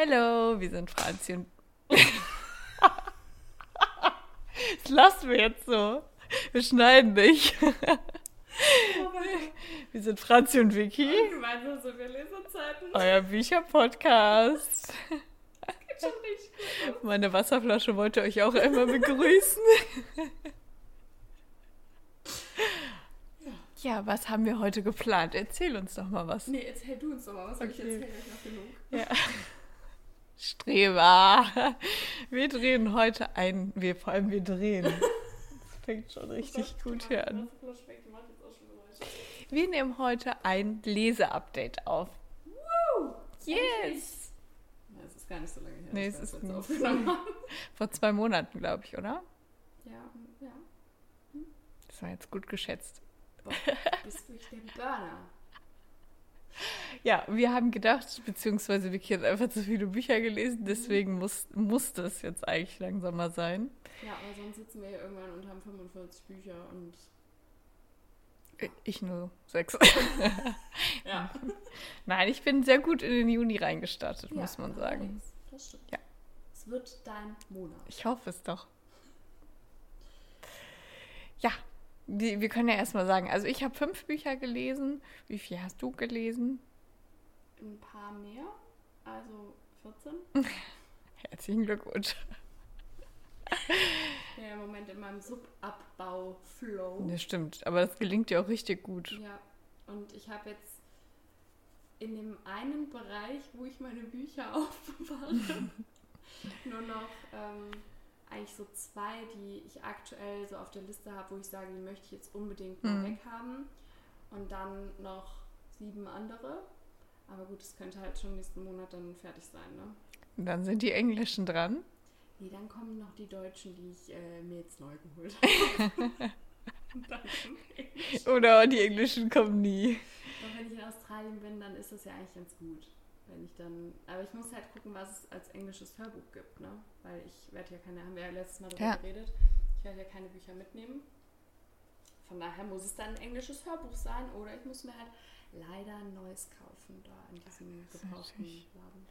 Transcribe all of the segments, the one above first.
Hallo, wir sind Franzi und. das lassen wir jetzt so. Wir schneiden nicht. wir sind Franzi und Vicky. Gemeinsam sind wir Lesezeiten. Euer Bücherpodcast. Geht schon gut. Meine Wasserflasche wollte euch auch einmal begrüßen. Ja, was haben wir heute geplant? Erzähl uns doch mal was. Nee, erzähl du uns doch mal, was soll ich Okay. erzählen? Ich noch genug. Ja. Streber. Wir drehen heute ein. Wir vor allem wir drehen. Das fängt schon richtig gut hier an. Wir nehmen heute ein Leseupdate auf. Woo! Yes! Ja, es ist gar nicht so lange her, Nee, es ist jetzt aufgenommen. Vor zwei Monaten, glaube ich, oder? Ja, ja. Das war jetzt gut geschätzt. Boah, bist du der Burner. Ja, wir haben gedacht, beziehungsweise Vicky hat einfach zu viele Bücher gelesen, deswegen muss, musste es jetzt eigentlich langsam mal sein. Ja, aber sonst sitzen wir hier irgendwann und haben 45 Bücher und. Ich nur sechs. Ja. Nein, ich bin sehr gut in den Juni reingestartet, Ja, muss man sagen. Das stimmt. Ja. Es wird dein Monat. Ich hoffe es doch. Ja, wir können ja erstmal sagen, also ich habe fünf Bücher gelesen. Wie viel hast du gelesen? Ein paar mehr, also 14. Herzlichen Glückwunsch. Ja, im Moment in meinem Subabbau-Flow. Das stimmt, aber das gelingt dir auch richtig gut. Ja, und ich habe jetzt in dem einen Bereich, wo ich meine Bücher aufbewahre, nur noch ähm, eigentlich so zwei, die ich aktuell so auf der Liste habe, wo ich sage, die möchte ich jetzt unbedingt Mhm. weghaben. Und dann noch sieben andere. Aber gut, es könnte halt schon nächsten Monat dann fertig sein, ne? Und dann sind die Englischen dran. Nee, dann kommen noch die Deutschen, die ich äh, mir jetzt neu geholt habe. Oder die Englischen kommen nie. Und wenn ich in Australien bin, dann ist das ja eigentlich ganz gut. Wenn ich dann, aber ich muss halt gucken, was es als englisches Hörbuch gibt, ne? Weil ich werde ja keine, haben wir ja letztes Mal darüber Ja. geredet, ich werde ja keine Bücher mitnehmen. Von daher muss es dann ein englisches Hörbuch sein oder ich muss mir halt leider ein neues kaufen da in diesem gebrauchten Laden.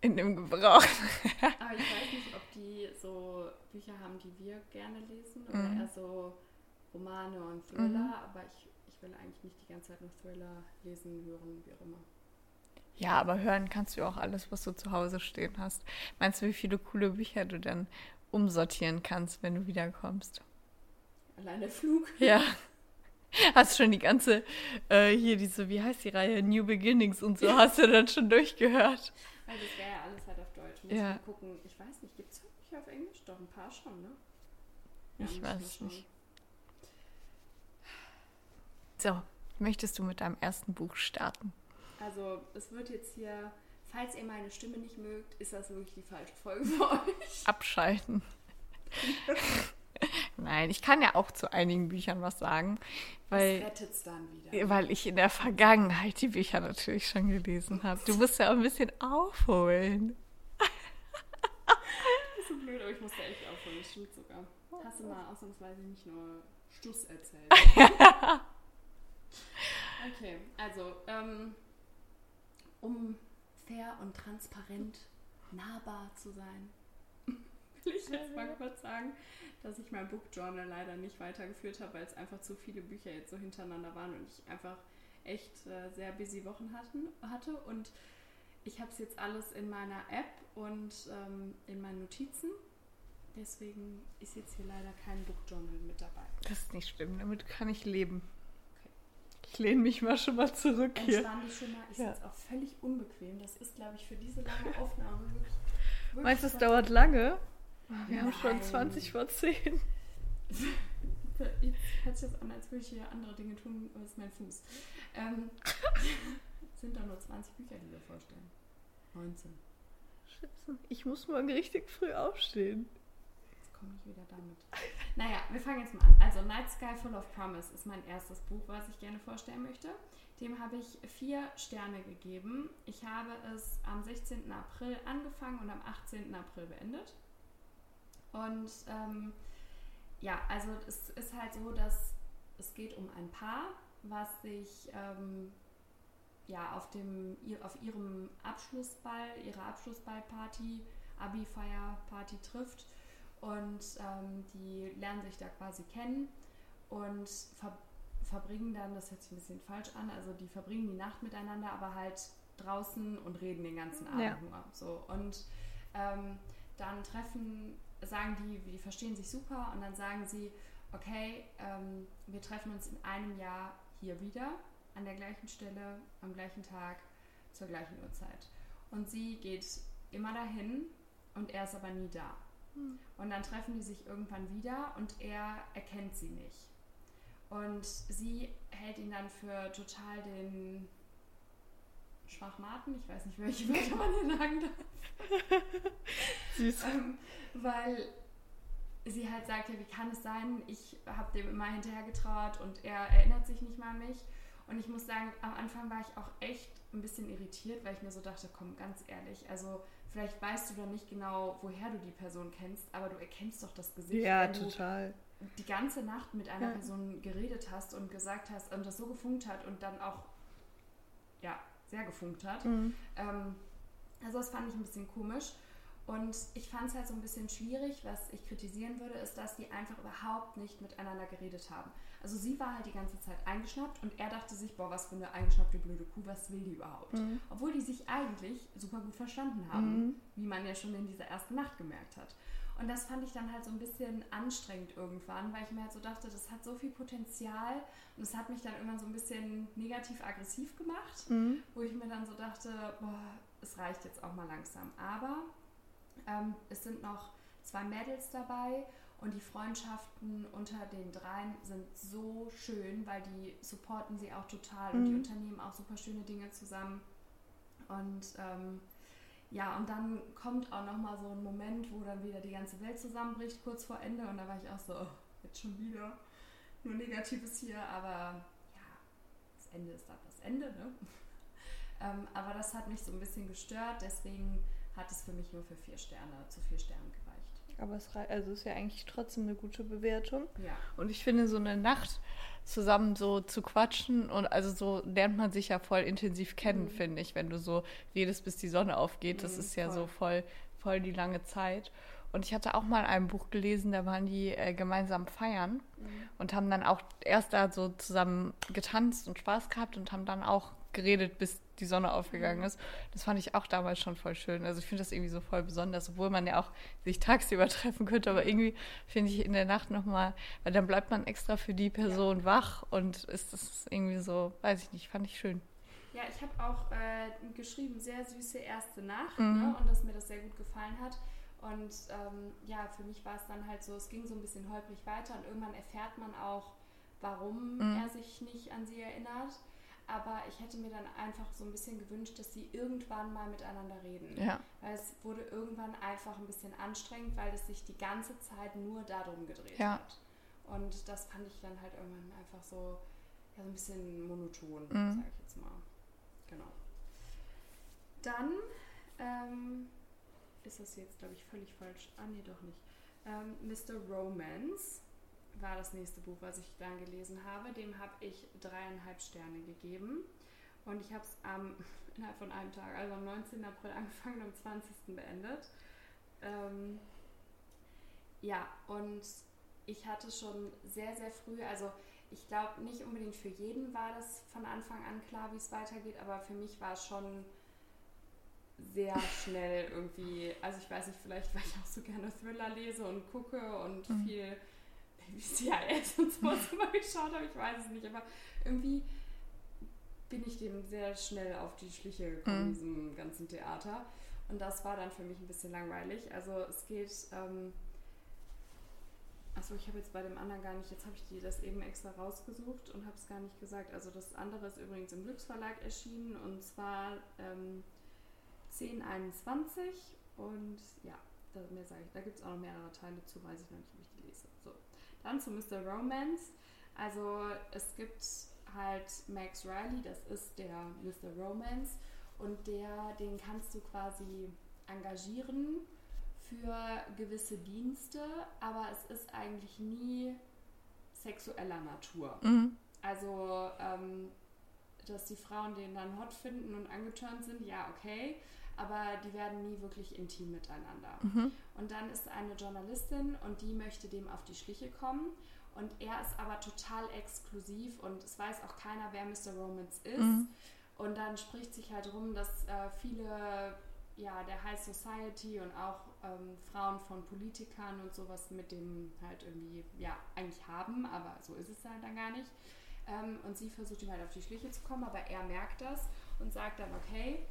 In dem Gebrauch. Aber ich weiß nicht, ob die so Bücher haben, die wir gerne lesen oder Mhm. eher so Romane und Thriller, aber ich, ich will eigentlich nicht die ganze Zeit nur Thriller lesen, hören, wie auch immer. Ja, aber hören kannst du auch alles, was du zu Hause stehen hast. Meinst du, wie viele coole Bücher du dann umsortieren kannst, wenn du wiederkommst? Allein der Flug. Ja. Hast schon die ganze, äh, hier diese, wie heißt die Reihe, New Beginnings und so, hast du dann schon durchgehört? Weil das wäre ja alles halt auf Deutsch. Muss Ja. gucken. Ich weiß nicht, gibt es Hörbücher auf Englisch? Doch, ein paar schon, ne? Ich muss weiß nicht. So, möchtest du mit deinem ersten Buch starten? Also, es wird jetzt hier, falls ihr meine Stimme nicht mögt, ist das wirklich die falsche Folge für euch. Abschalten. Nein, ich kann ja auch zu einigen Büchern was sagen, weil, es dann wieder. weil ich in der Vergangenheit die Bücher natürlich schon gelesen habe. Du musst ja auch ein bisschen aufholen. Das ist so blöd, aber ich muss da echt aufhören. Das stimmt sogar. Hast du mal ausnahmsweise nicht nur Stuss erzählt? okay, also, ähm, um fair und transparent nahbar zu sein, will ich jetzt mal kurz sagen, dass ich mein Book Journal leider nicht weitergeführt habe, weil es einfach zu viele Bücher jetzt so hintereinander waren und ich einfach echt äh, sehr busy Wochen hatten, hatte und ich habe es jetzt alles in meiner App und ähm, in meinen Notizen. Deswegen ist jetzt hier leider kein Book Journal mit dabei. Das ist nicht schlimm, damit kann ich leben. Ich lehne mich mal schon mal zurück hier. Entspann dich schon mal. Ich Ja. sitze auch völlig unbequem. Das ist, glaube ich, für diese lange Aufnahme wirklich. wirklich Meinst du, es dauert lange? Wir haben schon Nein. 20 vor 10. Jetzt hört sich das an, als würde ich hier andere Dinge tun, als mein Fuß. Ähm, es sind doch nur 20 Bücher, die wir vorstellen. 19. Scheiße, ich muss morgen richtig früh aufstehen. Komme ich wieder damit. Naja, wir fangen jetzt mal an. Also Night Sky Full of Promise ist mein erstes Buch, was ich gerne vorstellen möchte. Dem habe ich vier Sterne gegeben. Ich habe es am 16. April angefangen und am 18. April beendet. Und ähm, ja, also es ist halt so, dass es geht um ein Paar, was sich ähm, ja, auf, dem, auf ihrem Abschlussball, ihrer Abschlussballparty, Abi-Feier-Party trifft. Und ähm, die lernen sich da quasi kennen und ver verbringen dann, das hört sich ein bisschen falsch an, also die verbringen die Nacht miteinander, aber halt draußen und reden den ganzen Abend ja. nur. So. Und ähm, dann treffen, sagen die, die verstehen sich super und dann sagen sie, okay, ähm, wir treffen uns in einem Jahr hier wieder, an der gleichen Stelle, am gleichen Tag, zur gleichen Uhrzeit. Und sie geht immer dahin und er ist aber nie da. Hm. Und dann treffen die sich irgendwann wieder und er erkennt sie nicht. Und sie hält ihn dann für total den Schwachmaten, ich weiß nicht, welche Wörter man hier sagen darf. Süß. ähm, weil sie halt sagt, ja, wie kann es sein, ich habe dem immer hinterher getraut und er erinnert sich nicht mal an mich. Und ich muss sagen, am Anfang war ich auch echt ein bisschen irritiert, weil ich mir so dachte, komm, ganz ehrlich, also vielleicht weißt du dann nicht genau, woher du die Person kennst, aber du erkennst doch das Gesicht. Ja, total. die ganze Nacht mit einer ja. Person geredet hast und gesagt hast und das so gefunkt hat und dann auch, ja, sehr gefunkt hat. Mhm. Ähm, also das fand ich ein bisschen komisch. Und ich fand es halt so ein bisschen schwierig, was ich kritisieren würde, ist, dass die einfach überhaupt nicht miteinander geredet haben. Also sie war halt die ganze Zeit eingeschnappt und er dachte sich, boah, was für eine eingeschnappte blöde Kuh, was will die überhaupt? Mhm. Obwohl die sich eigentlich super gut verstanden haben, mhm. wie man ja schon in dieser ersten Nacht gemerkt hat. Und das fand ich dann halt so ein bisschen anstrengend irgendwann, weil ich mir halt so dachte, das hat so viel Potenzial und es hat mich dann irgendwann so ein bisschen negativ-aggressiv gemacht, mhm. wo ich mir dann so dachte, boah, es reicht jetzt auch mal langsam. Aber ähm, es sind noch zwei Mädels dabei und die Freundschaften unter den dreien sind so schön, weil die supporten sie auch total mhm. und die mhm. unternehmen auch super schöne Dinge zusammen. Und ähm, ja, und dann kommt auch nochmal so ein Moment, wo dann wieder die ganze Welt zusammenbricht, kurz vor Ende. Und da war ich auch so, oh, jetzt schon wieder. Nur Negatives hier, aber ja, das Ende ist dann das Ende, ne? ähm, aber das hat mich so ein bisschen gestört, deswegen hat es für mich nur für vier Sterne, zu vier Sternen gereicht. Aber es also ist ja eigentlich trotzdem eine gute Bewertung. Ja. Und ich finde, so eine Nacht zusammen so zu quatschen und also so lernt man sich ja voll intensiv kennen, mhm. finde ich, wenn du so redest, bis die Sonne aufgeht. Das mhm, ist ja voll. so voll, voll die lange Zeit. Und ich hatte auch mal ein Buch gelesen, da waren die äh, gemeinsam feiern mhm. und haben dann auch erst da so zusammen getanzt und Spaß gehabt und haben dann auch geredet, bis die Sonne aufgegangen ist. Das fand ich auch damals schon voll schön. Also ich finde das irgendwie so voll besonders, obwohl man ja auch sich tagsüber treffen könnte, aber irgendwie finde ich in der Nacht nochmal, weil dann bleibt man extra für die Person ja. wach und ist das irgendwie so, weiß ich nicht, fand ich schön. Ja, ich habe auch äh, geschrieben, sehr süße erste Nacht mhm. ne? und dass mir das sehr gut gefallen hat. Und ähm, ja, für mich war es dann halt so, es ging so ein bisschen holprig weiter und irgendwann erfährt man auch, warum mhm. er sich nicht an sie erinnert aber ich hätte mir dann einfach so ein bisschen gewünscht, dass sie irgendwann mal miteinander reden. Ja. Weil es wurde irgendwann einfach ein bisschen anstrengend, weil es sich die ganze Zeit nur darum gedreht ja. hat. Und das fand ich dann halt irgendwann einfach so, ja, so ein bisschen monoton, mhm. sag ich jetzt mal. Genau. Dann ähm, ist das jetzt, glaube ich, völlig falsch. Ah, nee, doch nicht. Ähm, Mr. Romance war das nächste Buch, was ich dann gelesen habe. Dem habe ich dreieinhalb Sterne gegeben. Und ich habe es ähm, innerhalb von einem Tag, also am 19. April angefangen und am 20. beendet. Ähm, ja, und ich hatte schon sehr, sehr früh, also ich glaube nicht unbedingt für jeden war das von Anfang an klar, wie es weitergeht, aber für mich war es schon sehr schnell irgendwie, also ich weiß nicht, vielleicht weil ich auch so gerne Thriller lese und gucke und mhm. viel CIS und sowas immer geschaut habe, ich weiß es nicht, aber irgendwie bin ich dem sehr schnell auf die Schliche gekommen, mhm. diesem ganzen Theater. Und das war dann für mich ein bisschen langweilig. Also es geht, ähm, achso, ich habe jetzt bei dem anderen gar nicht, jetzt habe ich die das eben extra rausgesucht und habe es gar nicht gesagt. Also das andere ist übrigens im Glücksverlag erschienen und zwar ähm, 1021 und ja, da, mehr sage ich, da gibt es auch noch mehrere Teile zu, weiß ich noch nicht, ob ich die. Dann zu Mr. Romance. Also es gibt halt Max Riley, das ist der Mr. Romance und der, den kannst du quasi engagieren für gewisse Dienste, aber es ist eigentlich nie sexueller Natur. Mhm. Also ähm, dass die Frauen den dann hot finden und angeturnt sind, ja, okay. Aber die werden nie wirklich intim miteinander. Mhm. Und dann ist eine Journalistin und die möchte dem auf die Schliche kommen. Und er ist aber total exklusiv und es weiß auch keiner, wer Mr. Romans ist. Mhm. Und dann spricht sich halt rum, dass äh, viele ja, der High Society und auch ähm, Frauen von Politikern und sowas mit dem halt irgendwie, ja, eigentlich haben, aber so ist es halt dann gar nicht. Ähm, und sie versucht ihm halt auf die Schliche zu kommen, aber er merkt das und sagt dann, okay,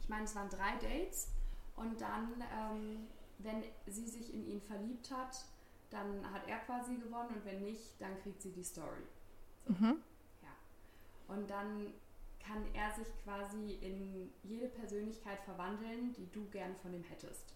ich meine, es waren drei Dates und dann, ähm, wenn sie sich in ihn verliebt hat, dann hat er quasi gewonnen und wenn nicht, dann kriegt sie die Story. So. Mhm. Ja. Und dann kann er sich quasi in jede Persönlichkeit verwandeln, die du gern von ihm hättest.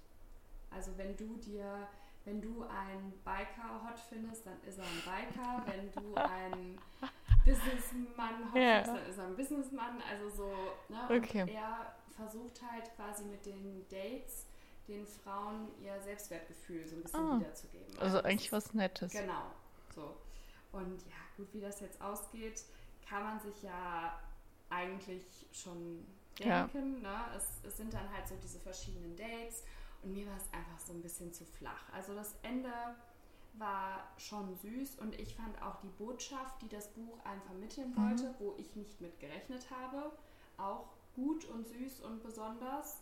Also wenn du dir, wenn du einen Biker hot findest, dann ist er ein Biker. Wenn du einen Businessmann hot Ja. findest, dann ist er ein Businessmann. Also so, ne? Okay. Und er versucht halt quasi mit den Dates den Frauen ihr Selbstwertgefühl so ein bisschen Ah. wiederzugeben. Also das eigentlich was Nettes. Genau, so. Und ja, gut, wie das jetzt ausgeht, kann man sich ja eigentlich schon Ja. denken. Ne? Es, es sind dann halt so diese verschiedenen Dates und mir war es einfach so ein bisschen zu flach. Also das Ende war schon süß und ich fand auch die Botschaft, die das Buch einem vermitteln Mhm. wollte, wo ich nicht mit gerechnet habe, auch gut und süß und besonders.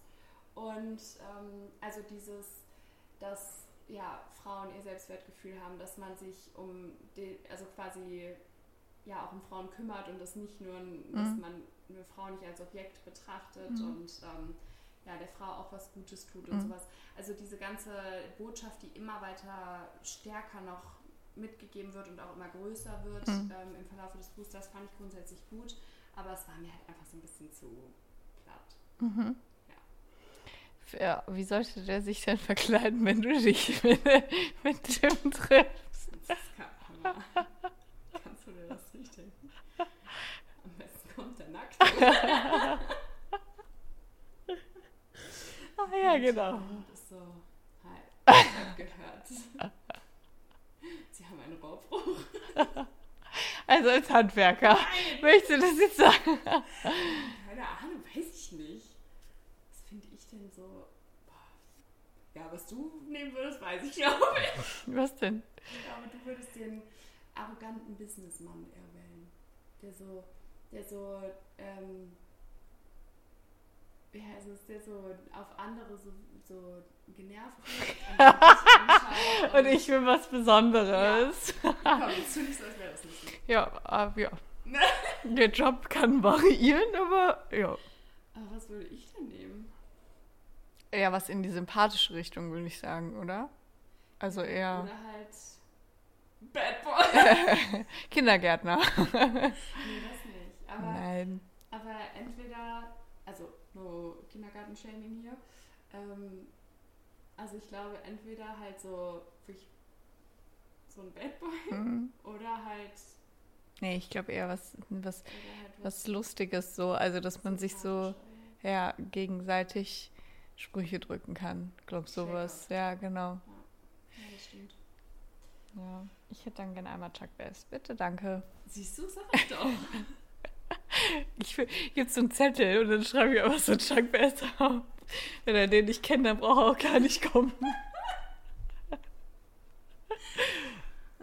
Und ähm, also dieses, dass ja, Frauen ihr Selbstwertgefühl haben, dass man sich um die, also quasi ja auch um Frauen kümmert und das nicht nur, dass Mhm. man eine Frau nicht als Objekt betrachtet Mhm. und ähm, ja, der Frau auch was Gutes tut und Mhm. sowas. Also diese ganze Botschaft, die immer weiter stärker noch mitgegeben wird und auch immer größer wird Mhm. ähm, im Verlauf des Buchs, das fand ich grundsätzlich gut, aber es war mir halt einfach so ein bisschen zu platt. Mhm. Ja. Ja, wie sollte der sich denn verkleiden, wenn du dich mit, mit dem triffst? Das ist kein Hammer. Kannst du dir das nicht denken? Am besten kommt er nackt. Ah ja, genau. Ist so, hi, ich hab gehört. Sie haben einen Rohrbruch. Also als Handwerker. Möchtest du das jetzt sagen? Weiß ich nicht. Was finde ich denn so? Boah. Ja, was du nehmen würdest, weiß ich glaube ich. Was denn? Ich glaube, du würdest den arroganten Businessmann eher wählen. Der so, der so, ähm, heißt es, der so auf andere so, so genervt wird. Und, Und ich will was Besonderes. Komm, jetzt so, als wäre das nicht so. Ja, äh, ja. Der Job kann variieren, aber ja. Aber was würde ich denn nehmen? Eher was in die sympathische Richtung, würde ich sagen, oder? Also eher Oder halt Bad Boy. Kindergärtner. nee, das nicht. Aber, Nein. aber entweder, also no Kindergarten-Shaming hier, ähm, also ich glaube entweder halt so so ein Bad Boy Mhm. oder halt, Nee, ich glaube eher was, was, halt was Lustiges so. Also, dass man sich so ja, gegenseitig Sprüche drücken kann. Ich glaube, sowas. Ja, genau. Ja, das stimmt. Ja. Ich hätte dann gerne einmal Chuck Bass. Bitte, danke. Siehst du, sag ich doch. Ich gibt so einen Zettel und dann schreibe ich einfach so Chuck Bass auf. Wenn er den nicht kennt, dann braucht er auch gar nicht kommen.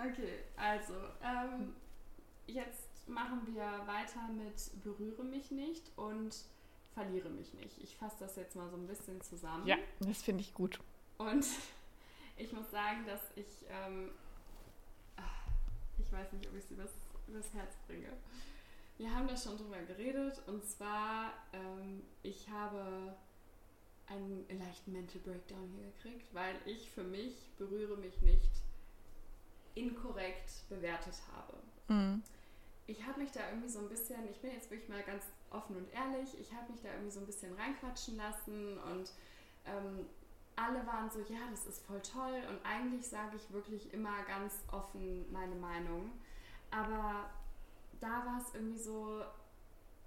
Okay, also, ähm, jetzt machen wir weiter mit Berühre mich nicht und Verliere mich nicht. Ich fasse das jetzt mal so ein bisschen zusammen. Ja, das finde ich gut. Und ich muss sagen, dass ich, ähm, ich weiß nicht, ob ich es übers, übers Herz bringe. Wir haben da schon drüber geredet und zwar, ähm, ich habe einen leichten Mental Breakdown hier gekriegt, weil ich für mich berühre mich nicht inkorrekt bewertet habe. Mhm. Ich habe mich da irgendwie so ein bisschen, ich bin jetzt wirklich mal ganz offen und ehrlich, ich habe mich da irgendwie so ein bisschen reinquatschen lassen und ähm, alle waren so, ja, das ist voll toll und eigentlich sage ich wirklich immer ganz offen meine Meinung. Aber da war es irgendwie so,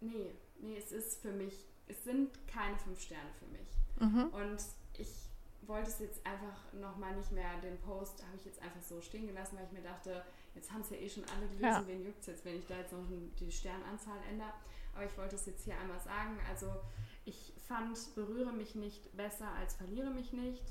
nee, nee, es ist für mich, es sind keine fünf Sterne für mich. Mhm. Und ich wollte es jetzt einfach nochmal nicht mehr, den Post habe ich jetzt einfach so stehen gelassen, weil ich mir dachte, Jetzt haben es ja eh schon alle gelesen, ja. wen juckt es jetzt, wenn ich da jetzt noch die Sternanzahl ändere. Aber ich wollte es jetzt hier einmal sagen. Also ich fand Berühre mich nicht besser als Verliere mich nicht.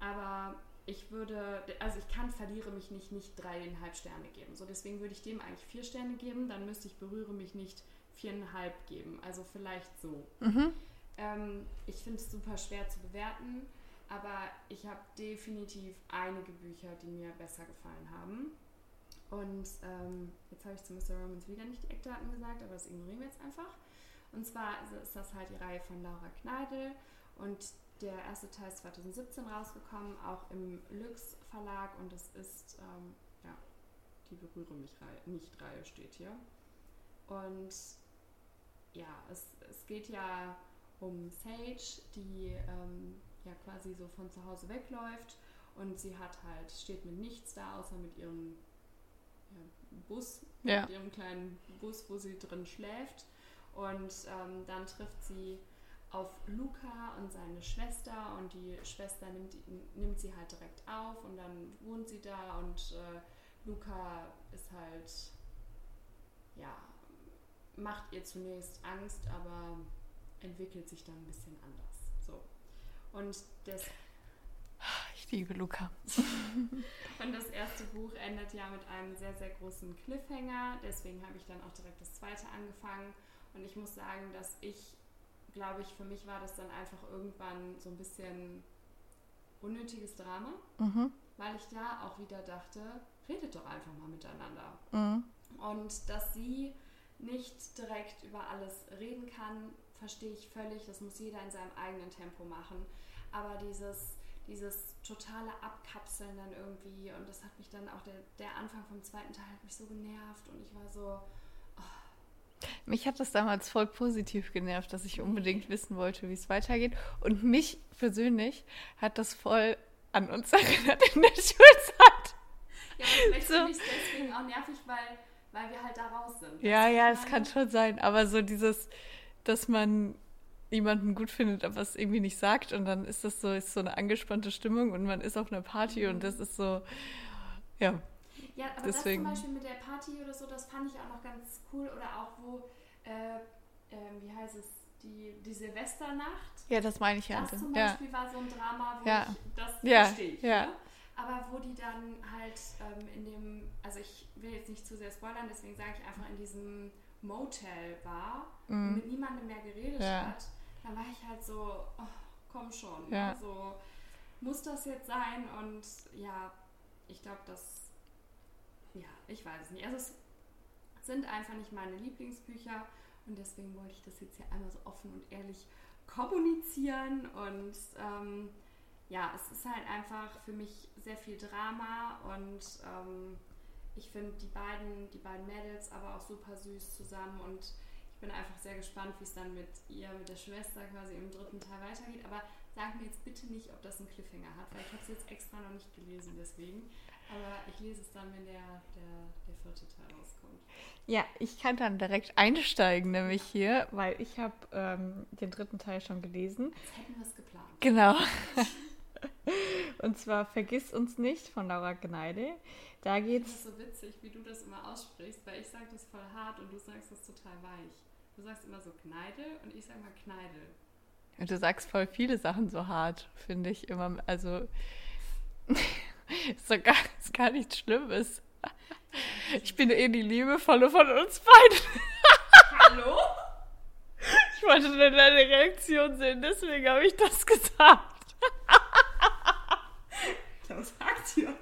Aber ich würde, also ich kann Verliere mich nicht nicht dreieinhalb Sterne geben. So deswegen würde ich dem eigentlich vier Sterne geben. Dann müsste ich Berühre mich nicht viereinhalb geben. Also vielleicht so. Mhm. Ähm, ich finde es super schwer zu bewerten, aber ich habe definitiv einige Bücher, die mir besser gefallen haben. Und ähm, jetzt habe ich zu Mr. Romans wieder nicht die Eckdaten gesagt, aber das ignorieren wir jetzt einfach. Und zwar ist das halt die Reihe von Laura Kneidel und der erste Teil ist 2017 rausgekommen, auch im Lux Verlag und es ist, ähm, ja, die Berühre mich nicht Reihe steht hier. Und ja, es, es geht ja um Sage, die ähm, ja quasi so von zu Hause wegläuft und sie hat halt, steht mit nichts da, außer mit ihrem ja, Bus, ja. mit ihrem kleinen Bus, wo sie drin schläft. Und ähm, dann trifft sie auf Luca und seine Schwester und die Schwester nimmt, nimmt sie halt direkt auf und dann wohnt sie da und äh, Luca ist halt, ja, macht ihr zunächst Angst, aber entwickelt sich dann ein bisschen anders. So. Und das. Liebe Luca. und das erste Buch endet ja mit einem sehr, sehr großen Cliffhanger. Deswegen habe ich dann auch direkt das zweite angefangen. Und ich muss sagen, dass ich, glaube ich, für mich war das dann einfach irgendwann so ein bisschen unnötiges Drama, mhm. weil ich da auch wieder dachte, redet doch einfach mal miteinander. Mhm. Und dass sie nicht direkt über alles reden kann, verstehe ich völlig. Das muss jeder in seinem eigenen Tempo machen. Aber dieses, dieses totale Abkapseln dann irgendwie, und das hat mich dann auch, der, der Anfang vom zweiten Teil hat mich so genervt und ich war so. Oh. Mich hat das damals voll positiv genervt, dass ich unbedingt wissen wollte, wie es weitergeht. Und mich persönlich hat das voll an uns erinnert in der Schulzeit. Ja, vielleicht so. finde ich es deswegen auch nervig, weil weil wir halt da raus sind. Ja, ja, es kann schon sein. Aber so dieses, dass man jemanden gut findet, aber es irgendwie nicht sagt und dann ist das so, ist so eine angespannte Stimmung und man ist auf einer Party mhm. und das ist so, ja. Ja, aber Deswegen. das zum Beispiel mit der Party oder so, das fand ich auch noch ganz cool oder auch wo, äh, äh, wie heißt es, die, die Silvesternacht. Ja, das meine ich ja. Das zum Beispiel ja. war so ein Drama, wo ja. ich das ja. verstehe ich. Ja. Ne? aber wo die dann halt ähm, in dem, also ich will jetzt nicht zu sehr spoilern, deswegen sage ich einfach in diesem Motel war mhm. und mit niemandem mehr geredet ja. hat, dann war ich halt so, oh, komm schon, ja. also muss das jetzt sein und ja, ich glaube, das, ja, ich weiß es nicht. Also es sind einfach nicht meine Lieblingsbücher und deswegen wollte ich das jetzt hier einmal so offen und ehrlich kommunizieren und ähm, ja, es ist halt einfach für mich sehr viel Drama und ähm, ich finde die beiden, die beiden Mädels aber auch super süß zusammen und ich bin einfach sehr gespannt, wie es dann mit ihr, mit der Schwester quasi im dritten Teil weitergeht. Aber sag mir jetzt bitte nicht, ob das einen Cliffhanger hat, weil ich habe es jetzt extra noch nicht gelesen, deswegen. Aber ich lese es dann, wenn der, der, der vierte Teil rauskommt. Ja, ich kann dann direkt einsteigen, nämlich hier, weil ich habe ähm, den dritten Teil schon gelesen. Jetzt hätten wir es geplant. Genau. Und zwar Vergiss uns nicht von Laura Gneide. Da geht's. Das ist so witzig, wie du das immer aussprichst, weil ich sage das voll hart und du sagst das total weich. Du sagst immer so Kneide und ich sage mal Kneide. Und du sagst voll viele Sachen so hart, finde ich immer. Also ist doch gar, ist gar nichts Schlimmes. Ich bin eh die Liebevolle von uns beiden. Hallo? Ich wollte deine Reaktion sehen, deswegen habe ich das gesagt. Was sagt ihr?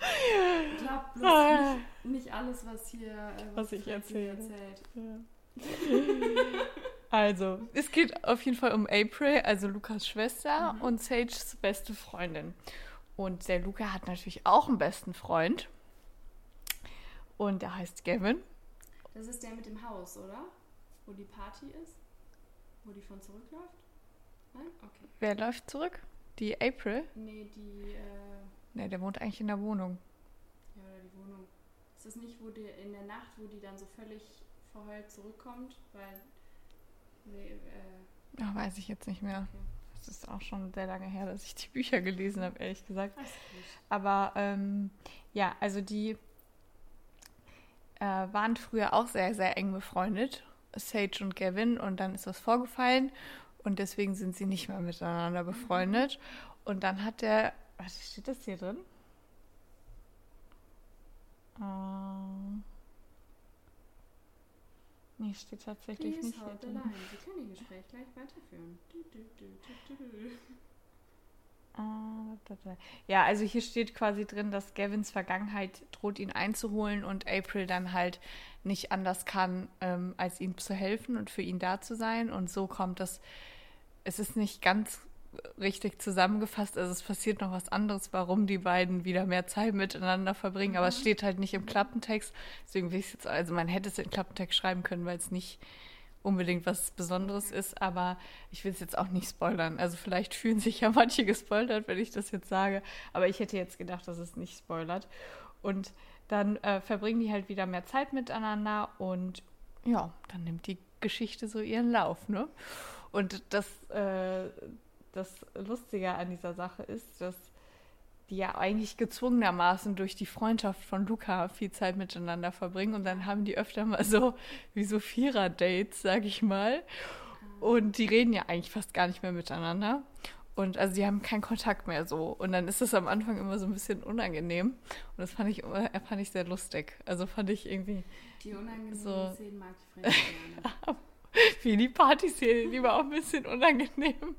Ich glaube ah. nicht, nicht, alles, was hier äh, was, was ich erzähle. erzählt. Ja. also, es geht auf jeden Fall um April, also Lukas Schwester mhm. und Sages beste Freundin. Und der Luca hat natürlich auch einen besten Freund. Und der heißt Gavin. Das ist der mit dem Haus, oder? Wo die Party ist? Wo die von zurückläuft? Nein? Okay. Wer läuft zurück? Die April? Nee, die. Äh nee, der wohnt eigentlich in der Wohnung. Ja, oder die Wohnung. Ist das nicht, wo die in der Nacht, wo die dann so völlig verheult zurückkommt? Weil. Nee, äh. Ach, weiß ich jetzt nicht mehr. Okay. Das ist auch schon sehr lange her, dass ich die Bücher gelesen habe, ehrlich gesagt. Aber ähm, ja, also die äh, waren früher auch sehr, sehr eng befreundet, Sage und Gavin, und dann ist das vorgefallen und deswegen sind sie nicht mehr miteinander befreundet. Und dann hat der, was steht das hier drin? Ähm, nee, steht tatsächlich Please nicht hold the line. Sie können Ihr Gespräch gleich weiterführen. Du, du, du. Ah. Ja, also hier steht quasi drin, dass Gavins Vergangenheit droht, ihn einzuholen und April dann halt nicht anders kann, ähm, als ihm zu helfen und für ihn da zu sein. Und so kommt das, es ist nicht ganz richtig zusammengefasst, also es passiert noch was anderes, warum die beiden wieder mehr Zeit miteinander verbringen, aber es steht halt nicht im Klappentext. Deswegen will ich es jetzt, also man hätte es in Klappentext schreiben können, weil es nicht unbedingt was Besonderes ist, aber ich will es jetzt auch nicht spoilern. Also vielleicht fühlen sich ja manche gespoilert, wenn ich das jetzt sage, aber ich hätte jetzt gedacht, dass es nicht spoilert. Und dann äh, verbringen die halt wieder mehr Zeit miteinander und ja, dann nimmt die Geschichte so ihren Lauf, ne? Und das, äh, das Lustige an dieser Sache ist, dass die ja eigentlich gezwungenermaßen durch die Freundschaft von Luca viel Zeit miteinander verbringen und dann haben die öfter mal so wie so Vierer-Dates, sag ich mal. Und die reden ja eigentlich fast gar nicht mehr miteinander. Und also die haben keinen Kontakt mehr so. Und dann ist es am Anfang immer so ein bisschen unangenehm. Und das fand ich, fand ich sehr lustig. Also fand ich irgendwie Die unangenehmen So. Szenen mag gerne. wie die Partyszene, die war auch ein bisschen unangenehm.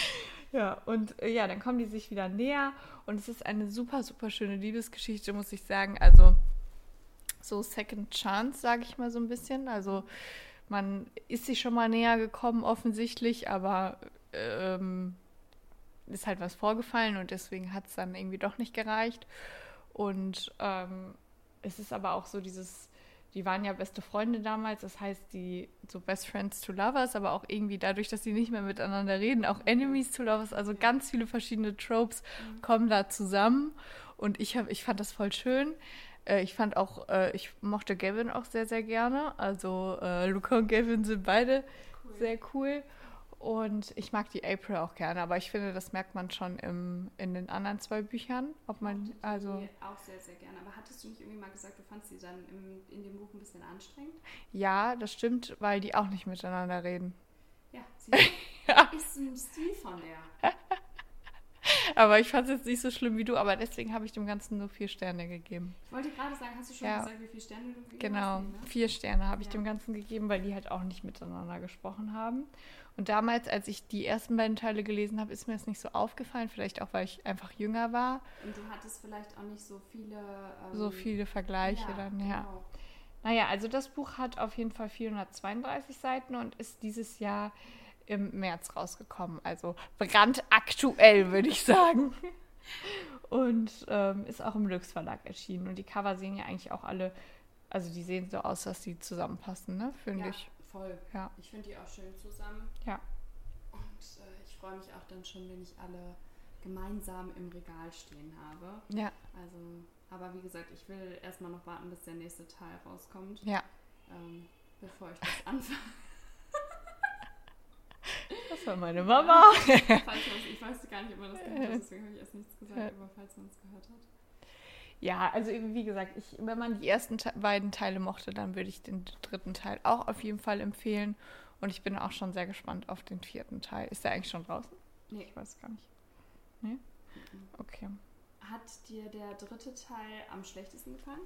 ja, und äh, ja, dann kommen die sich wieder näher und es ist eine super, super schöne Liebesgeschichte, muss ich sagen. Also so Second Chance, sage ich mal so ein bisschen. Also man ist sich schon mal näher gekommen, offensichtlich, aber ähm, ist halt was vorgefallen und deswegen hat es dann irgendwie doch nicht gereicht. Und ähm, es ist aber auch so dieses, die waren ja beste Freunde damals, das heißt, die so Best Friends to Lovers, aber auch irgendwie dadurch, dass sie nicht mehr miteinander reden, auch Enemies to Lovers, also ganz viele verschiedene Tropes kommen da zusammen. Und ich, hab, ich fand das voll schön. Äh, Ich fand auch, äh, ich mochte Gavin auch sehr, sehr gerne. Also äh, Luca und Gavin sind beide Cool. sehr cool. Und ich mag die April auch gerne, aber ich finde, das merkt man schon im, in den anderen zwei Büchern. Ob man, also. auch sehr, sehr gerne. Aber hattest du nicht irgendwie mal gesagt, du fandst sie dann im, in dem Buch ein bisschen anstrengend? Ja, das stimmt, weil die auch nicht miteinander reden. Ja, sie ist ein Stil von der. Aber ich fand es jetzt nicht so schlimm wie du, aber deswegen habe ich dem Ganzen nur vier Sterne gegeben. Ich wollte gerade sagen, hast du schon Ja. gesagt, wie viele Sterne du gegeben Genau, hast? Nee, ne? vier Sterne habe ich Ja. dem Ganzen gegeben, weil die halt auch nicht miteinander gesprochen haben. Und damals, als ich die ersten beiden Teile gelesen habe, ist mir das nicht so aufgefallen. Vielleicht auch, weil ich einfach jünger war. Und du hattest vielleicht auch nicht so viele... Ähm, So viele Vergleiche dann, ja. Genau. Naja, also das Buch hat auf jeden Fall 432 Seiten und ist dieses Jahr im März rausgekommen. Also brandaktuell, würde ich sagen. Und ähm, ist auch im Lux Verlag erschienen. Und die Cover sehen ja eigentlich auch alle, also die sehen so aus, dass die zusammenpassen, ne? Finde Ja, ich. Voll. Ja. Ich finde die auch schön zusammen. Ja. Und äh, ich freue mich auch dann schon, wenn ich alle gemeinsam im Regal stehen habe. Ja, Also, aber wie gesagt, ich will erstmal noch warten, bis der nächste Teil rauskommt, ja. ähm, bevor ich das anfange. Das war meine Mama. falls man's- ich weiß gar nicht, ob man das gehört hat, deswegen habe ich erst nichts gesagt, Ja. aber falls man es gehört hat. Ja, also wie gesagt, ich, wenn man die ersten Te beiden Teile mochte, dann würde ich den dritten Teil auch auf jeden Fall empfehlen. Und ich bin auch schon sehr gespannt auf den vierten Teil. Ist der eigentlich schon draußen? Nee. Ich weiß gar nicht. Nee? Okay. Hat dir der dritte Teil am schlechtesten gefallen?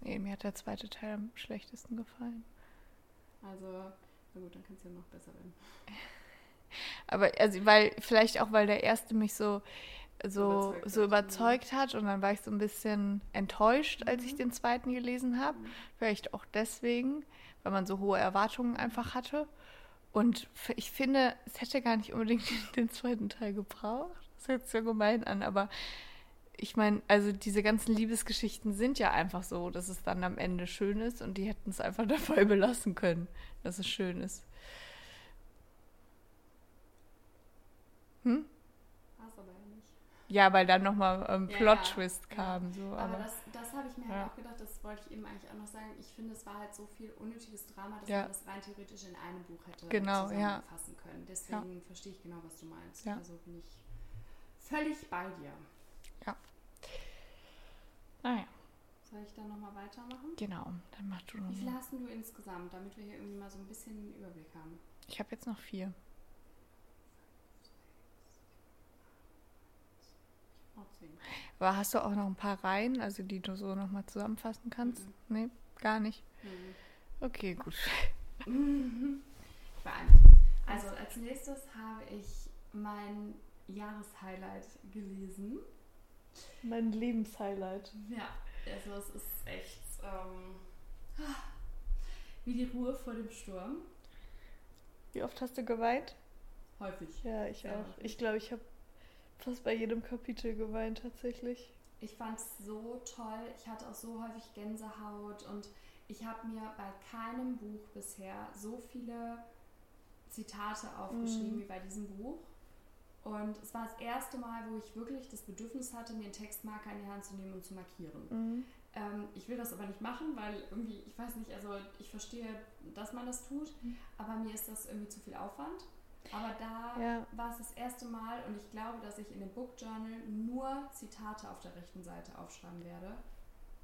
Nee, mir hat der zweite Teil am schlechtesten gefallen. Also, na gut, dann kann es ja noch besser werden. Aber also, weil, vielleicht auch, weil der erste mich so, so, Überzeugt so hat, überzeugt hat und dann war ich so ein bisschen enttäuscht, als ich Mhm. den zweiten gelesen habe. Mhm. Vielleicht auch deswegen, weil man so hohe Erwartungen einfach hatte. Und ich finde, es hätte gar nicht unbedingt den zweiten Teil gebraucht. Das hört sich so gemein an, aber ich meine, also diese ganzen Liebesgeschichten sind ja einfach so, dass es dann am Ende schön ist und die hätten es einfach dabei belassen können, dass es schön ist. Hm? War es aber ja nicht. Ja, weil dann nochmal ähm, Ja, Plot-Twist ja. kam. So, Aber, aber, das, das habe ich mir Ja. halt auch gedacht, das wollte ich eben eigentlich auch noch sagen. Ich finde, es war halt so viel unnötiges Drama, dass Ja. man das rein theoretisch in einem Buch hätte Genau, ja. zusammenfassen können. Deswegen verstehe ich genau, was du meinst. Ja. Also bin ich völlig bei dir. naja. So, Soll ich dann nochmal weitermachen? Genau, dann mach du Wie viel nochmal. hast du insgesamt, damit wir hier irgendwie mal so ein bisschen einen Überblick haben? Ich habe jetzt noch vier. Oh, zehn. Aber hast du auch noch ein paar Reihen, also die du so nochmal zusammenfassen kannst? Mhm. Nee, gar nicht. Mhm. Okay, gut. Ich war ein. Also als nächstes habe ich mein Jahreshighlight gelesen. Mein Lebenshighlight. Ja, also es ist echt ähm, wie die Ruhe vor dem Sturm. Wie oft hast du geweint? Häufig. Ja, ich Ja. auch. Ich glaube, ich habe fast bei jedem Kapitel geweint tatsächlich. Ich fand es so toll. Ich hatte auch so häufig Gänsehaut und ich habe mir bei keinem Buch bisher so viele Zitate aufgeschrieben Mhm. wie bei diesem Buch. Und es war das erste Mal, wo ich wirklich das Bedürfnis hatte, mir einen Textmarker in die Hand zu nehmen und zu markieren. Mhm. Ähm, ich will das aber nicht machen, weil irgendwie, ich weiß nicht, also ich verstehe, dass man das tut, Mhm. aber mir ist das irgendwie zu viel Aufwand. Aber da Ja. war es das erste Mal und ich glaube, dass ich in dem Book Journal nur Zitate auf der rechten Seite aufschreiben werde,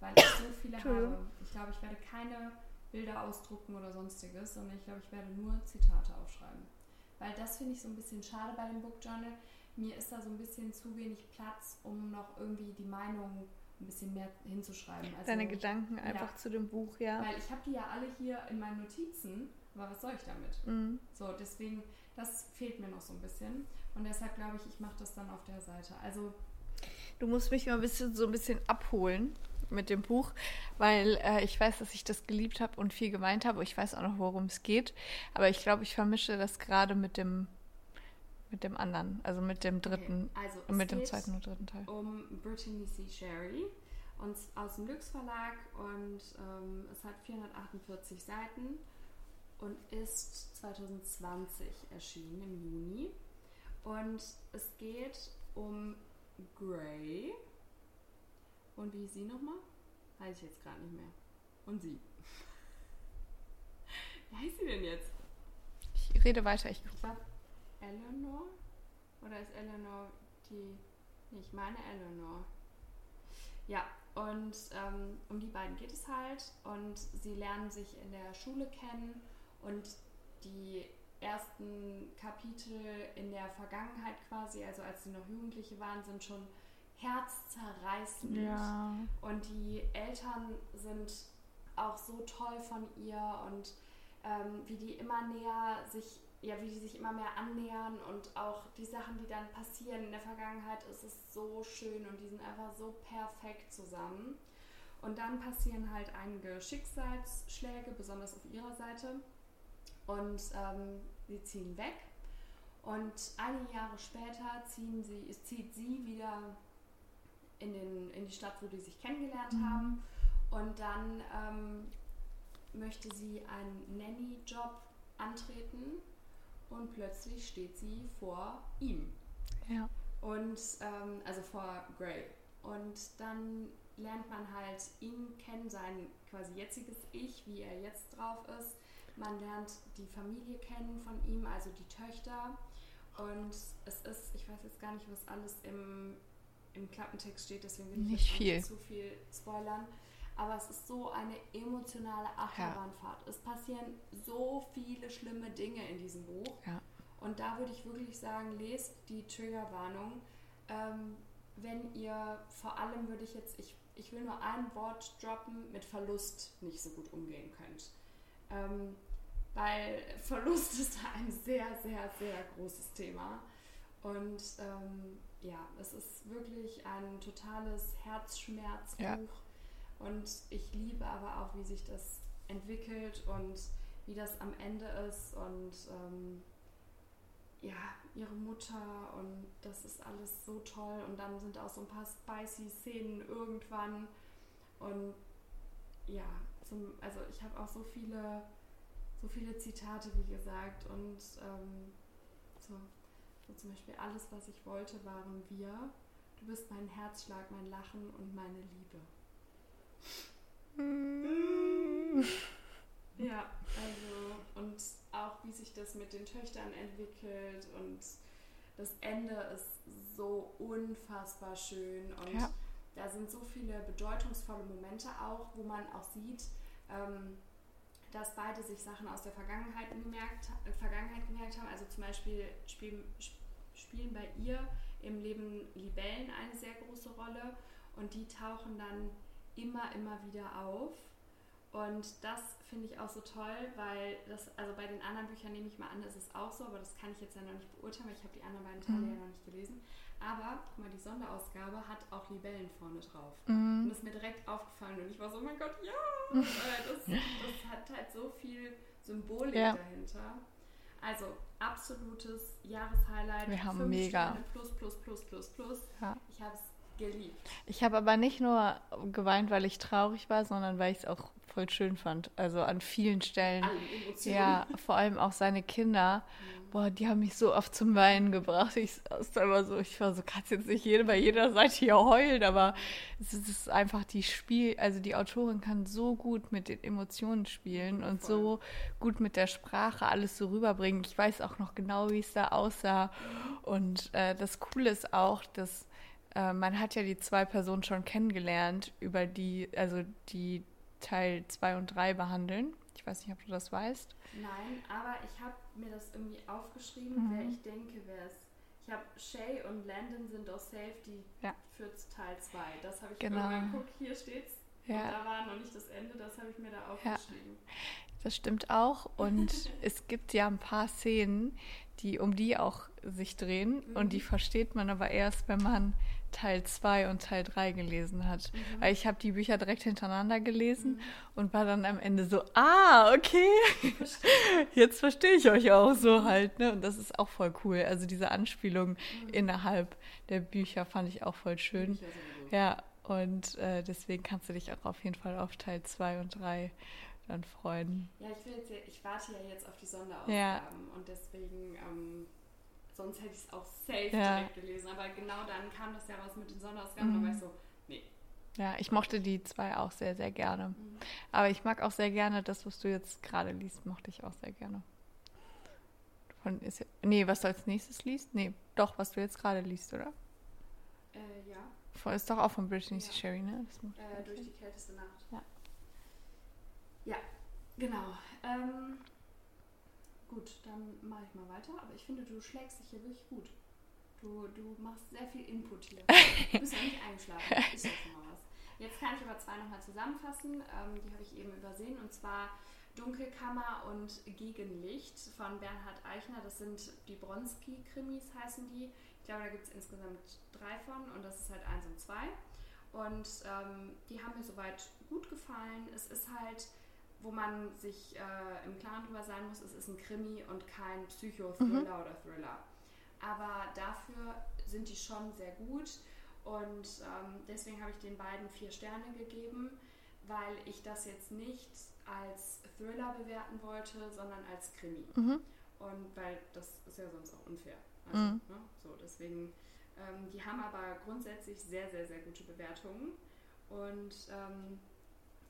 weil ich so viele habe. Ich glaube, ich werde keine Bilder ausdrucken oder sonstiges, sondern ich glaube, ich werde nur Zitate aufschreiben. Weil das finde ich so ein bisschen schade bei dem Book Journal. Mir ist da so ein bisschen zu wenig Platz, um noch irgendwie die Meinung ein bisschen mehr hinzuschreiben. Also, Deine Gedanken einfach ja. zu dem Buch, ja. Weil ich habe die ja alle hier in meinen Notizen, aber was soll ich damit? Mhm. So, deswegen, das fehlt mir noch so ein bisschen. Und deshalb glaube ich, ich mache das dann auf der Seite. Also, Du musst mich mal ein bisschen so ein bisschen abholen mit dem Buch, weil äh, ich weiß, dass ich das geliebt habe und viel geweint habe. Ich weiß auch noch, worum es geht. Aber ich glaube, ich vermische das gerade mit dem mit dem anderen, also mit dem dritten, okay, also und mit dem zweiten und dritten Teil. um Brittany C. Sherry und aus dem Lux Verlag und ähm, es hat 448 Seiten und ist 2020 erschienen im Juni. Und es geht um Grey. Und wie hieß sie nochmal? Weiß ich jetzt gerade nicht mehr. Und sie. Wie heißt sie denn jetzt? Ich rede weiter. Ich, Ich glaube Eleanor? Oder ist Eleanor die. Nee, ich meine Eleanor. Ja, und ähm, um die beiden geht es halt. Und sie lernen sich in der Schule kennen. Und die ersten Kapitel in der Vergangenheit quasi, also als sie noch Jugendliche waren, sind schon herzzerreißend. ja. Und die Eltern sind auch so toll von ihr und ähm, wie die immer näher sich, ja, wie die sich immer mehr annähern und auch die Sachen, die dann passieren in der Vergangenheit, ist es so schön und die sind einfach so perfekt zusammen. Und dann passieren halt einige Schicksalsschläge, besonders auf ihrer Seite. Und ähm, sie ziehen weg. Und einige Jahre später ziehen sie, zieht sie wieder in, den, in die Stadt, wo die sich kennengelernt Mhm. haben. Und dann ähm, möchte sie einen Nanny-Job antreten und plötzlich steht sie vor ihm. Ja. Und ähm, also vor Gray. Und dann lernt man halt ihn kennen, sein quasi jetziges Ich, wie er jetzt drauf ist. Man lernt die Familie kennen von ihm, also die Töchter. Und es ist, ich weiß jetzt gar nicht, was alles im, im Klappentext steht, deswegen will ich Nicht viel. zu viel spoilern. Aber es ist so eine emotionale Achterbahnfahrt. Es passieren so viele schlimme Dinge in diesem Buch. Ja. Und da würde ich wirklich sagen, lest die Triggerwarnung. Ähm, wenn ihr, vor allem würde ich jetzt, ich, ich will nur ein Wort droppen, mit Verlust nicht so gut umgehen könnt. Ähm, weil Verlust ist ein sehr, sehr, sehr großes Thema. Und ähm, ja, es ist wirklich ein totales Herzschmerzbuch. Ja. Und ich liebe aber auch, wie sich das entwickelt und wie das am Ende ist. Und ähm, ja, ihre Mutter und das ist alles so toll. Und dann sind auch so ein paar spicy Szenen irgendwann. Und ja, zum, also ich habe auch so viele, so viele Zitate, wie gesagt. Und ähm, so, so zum Beispiel alles, was ich wollte, waren wir. Du bist mein Herzschlag, mein Lachen und meine Liebe. Mm. Ja, also und auch wie sich das mit den Töchtern entwickelt und das Ende ist so unfassbar schön und Ja. da sind so viele bedeutungsvolle Momente auch, wo man auch sieht, ähm, dass beide sich Sachen aus der Vergangenheit gemerkt, äh, Vergangenheit gemerkt haben. Also zum Beispiel spielen, spielen bei ihr im Leben Libellen eine sehr große Rolle und die tauchen dann immer, immer wieder auf. Und das finde ich auch so toll, weil das, also bei den anderen Büchern nehme ich mal an, ist es auch so, aber das kann ich jetzt ja noch nicht beurteilen, weil ich habe die anderen beiden Teile mhm. ja noch nicht gelesen. Aber, guck mal, die Sonderausgabe hat auch Libellen vorne drauf. Mhm. Und das ist mir direkt aufgefallen und ich war so, oh mein Gott, ja! das, das hat halt so viel Symbolik ja. dahinter. Also, absolutes Jahreshighlight. Wir haben mega. Sterne plus, plus, plus, plus, plus. Ja. Ich habe es geliebt. Ich habe aber nicht nur geweint, weil ich traurig war, sondern weil ich es auch voll schön fand. Also an vielen Stellen. Ja, vor allem auch seine Kinder. Mhm. Boah, die haben mich so oft zum Weinen gebracht. Ich, immer so, ich war so, kannst jetzt nicht jede, bei jeder Seite hier heulen, aber es ist einfach die Spiel, also die Autorin kann so gut mit den Emotionen spielen und voll. so gut mit der Sprache alles so rüberbringen. Ich weiß auch noch genau, wie es da aussah. Und äh, das Coole ist auch, dass äh, man hat ja die zwei Personen schon kennengelernt, über die, also die Teil 2 und 3 behandeln. Ich weiß nicht, ob du das weißt. Nein, aber ich habe mir das irgendwie aufgeschrieben, mhm. wer ich denke, wer es. Ich habe Shay und Landon sind aus Safety ja. für Teil 2. Das habe ich genau. irgendwann geguckt, hier steht's. Ja. Und da war noch nicht das Ende, das habe ich mir da aufgeschrieben. Ja. Das stimmt auch. Und es gibt ja ein paar Szenen, die um die auch sich drehen. Mhm. Und die versteht man aber erst, wenn man Teil 2 und Teil 3 gelesen hat. Mhm. Weil ich habe die Bücher direkt hintereinander gelesen mhm. und war dann am Ende so, ah, okay, jetzt verstehe ich euch auch so halt. Ne? Und das ist auch voll cool. Also diese Anspielung mhm. innerhalb der Bücher fand ich auch voll schön. Ja, und äh, deswegen kannst du dich auch auf jeden Fall auf Teil 2 und 3 dann freuen. Ja, ich, jetzt, ich warte ja jetzt auf die Sonderausgaben ja. und deswegen... Ähm sonst hätte ich es auch safe ja. direkt gelesen. Aber genau dann kam das ja raus mit den Sonderausgaben mhm. und war ich so, nee. Ja, ich mochte die zwei auch sehr, sehr gerne. Mhm. Aber ich mag auch sehr gerne das, was du jetzt gerade liest, mochte ich auch sehr gerne. Von ist, nee, was du als nächstes liest? Nee, doch, was du jetzt gerade liest, oder? Äh, ja. Voll ist doch auch von Brittany ja. Sherry, ne? Äh, durch die kälteste Nacht. Ja. Ja, genau. Ähm, Gut, dann mache ich mal weiter. Aber ich finde, du schlägst dich hier wirklich gut. Du, du machst sehr viel Input hier. Du bist ja nicht eingeschlafen. Ist ja schon mal was. Jetzt kann ich aber zwei nochmal zusammenfassen. Ähm, die habe ich eben übersehen. Und zwar Dunkelkammer und Gegenlicht von Bernhard Eichner. Das sind die Bronski-Krimis, heißen die. Ich glaube, da gibt es insgesamt drei von und das ist halt eins und zwei. Und ähm, die haben mir soweit gut gefallen. Es ist halt wo man sich äh, im Klaren drüber sein muss, es ist ein Krimi und kein Psychothriller mhm. oder Thriller. Aber dafür sind die schon sehr gut und ähm, deswegen habe ich den beiden vier Sterne gegeben, weil ich das jetzt nicht als Thriller bewerten wollte, sondern als Krimi. Mhm. Und weil das ist ja sonst auch unfair. Also, mhm. ne, so, deswegen, ähm, die haben aber grundsätzlich sehr, sehr, sehr gute Bewertungen. Und ähm,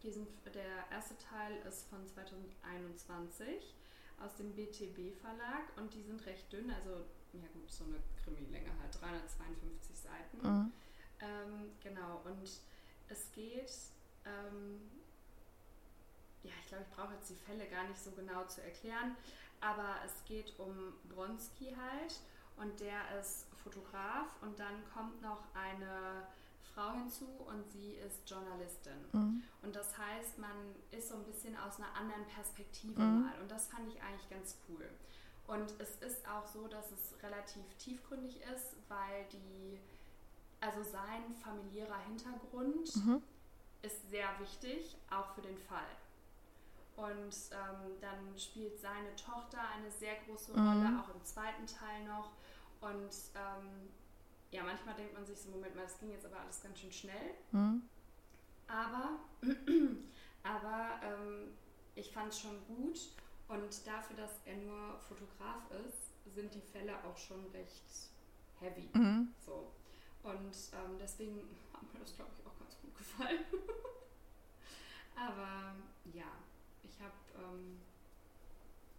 diesen, der erste Teil ist von 2021 aus dem BTB Verlag und die sind recht dünn, also ja gut, so eine Krimi-Länge halt, 352 Seiten. Mhm. Ähm, genau, und es geht, ähm, ja, ich glaube, ich brauche jetzt die Fälle gar nicht so genau zu erklären, aber es geht um Bronski halt und der ist Fotograf und dann kommt noch eine Frau hinzu und sie ist Journalistin. Mhm. Und das heißt, man ist so ein bisschen aus einer anderen Perspektive mhm. mal. Und das fand ich eigentlich ganz cool. Und es ist auch so, dass es relativ tiefgründig ist, weil die, also sein familiärer Hintergrund mhm. ist sehr wichtig, auch für den Fall. Und ähm, dann spielt seine Tochter eine sehr große Rolle, mhm. auch im zweiten Teil noch. Und ähm, ja, manchmal denkt man sich so, Moment mal, das ging jetzt aber alles ganz schön schnell. Mhm. Aber, aber ähm, ich fand es schon gut und dafür, dass er nur Fotograf ist, sind die Fälle auch schon recht heavy. Mhm. So. Und ähm, deswegen hat mir das, glaube ich, auch ganz gut gefallen. aber ja, ich habe, ähm,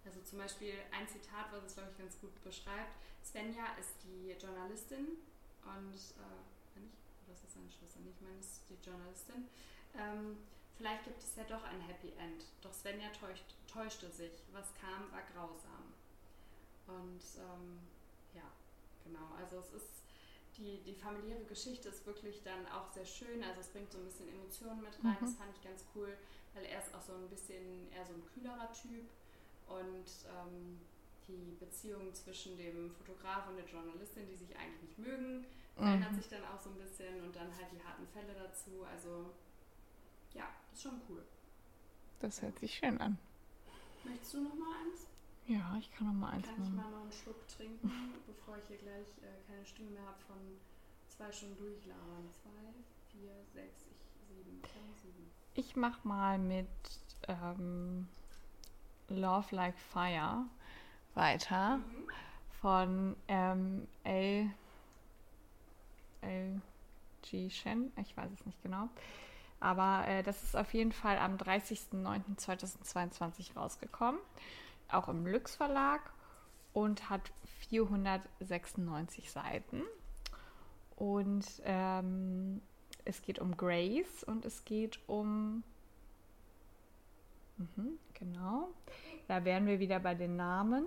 also zum Beispiel ein Zitat, was es, glaube ich, ganz gut beschreibt. Svenja ist die Journalistin und, äh, nicht? das ist seine Schwester, nicht meine, das ist die Journalistin. Ähm, vielleicht gibt es ja doch ein Happy End. Doch Svenja täuscht, täuschte sich. Was kam, war grausam. Und ähm, ja, genau. Also es ist die, die familiäre Geschichte ist wirklich dann auch sehr schön. Also es bringt so ein bisschen Emotionen mit rein. Mhm. Das fand ich ganz cool, weil er ist auch so ein bisschen eher so ein kühlerer Typ. Und ähm, die Beziehung zwischen dem Fotograf und der Journalistin, die sich eigentlich nicht mögen, verändert mhm. sich dann auch so ein bisschen und dann halt die harten Fälle dazu. Also ja, ist schon cool. Das hört sich schön an. Möchtest du noch mal eins? Ja, ich kann noch mal eins Kann ich mal noch einen Schluck trinken, bevor ich hier gleich äh, keine Stimme mehr habe von zwei Stunden durchlabern. Zwei, vier, sechs, ich, sieben. sieben. Ich mach mal mit ähm, Love Like Fire weiter mhm. von ähm, L. L. G. Shen. Ich weiß es nicht genau. Aber äh, das ist auf jeden Fall am 30.09.2022 rausgekommen auch im Lüx Verlag und hat 496 Seiten. Und ähm, es geht um Grace und es geht um. Mhm, genau. Da wären wir wieder bei den Namen.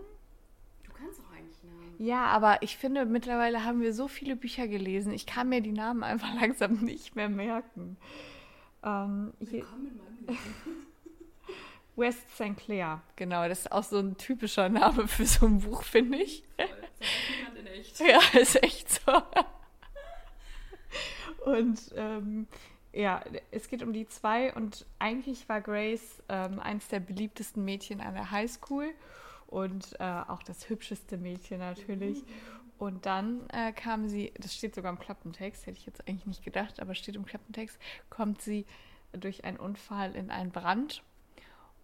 Du kannst auch eigentlich Namen. Ja, aber ich finde, mittlerweile haben wir so viele Bücher gelesen. Ich kann mir die Namen einfach langsam nicht mehr merken. Ähm, Willkommen in meinem Leben. West St. Clair, genau. Das ist auch so ein typischer Name für so ein Buch, finde ich. Voll. Das in echt. Ja, ist echt so. Und ähm, ja, es geht um die zwei und eigentlich war Grace ähm, eines der beliebtesten Mädchen an der Highschool und äh, auch das hübscheste Mädchen natürlich. Mhm. Und dann äh, kam sie, das steht sogar im Klappentext, hätte ich jetzt eigentlich nicht gedacht, aber steht im Klappentext, kommt sie durch einen Unfall in einen Brand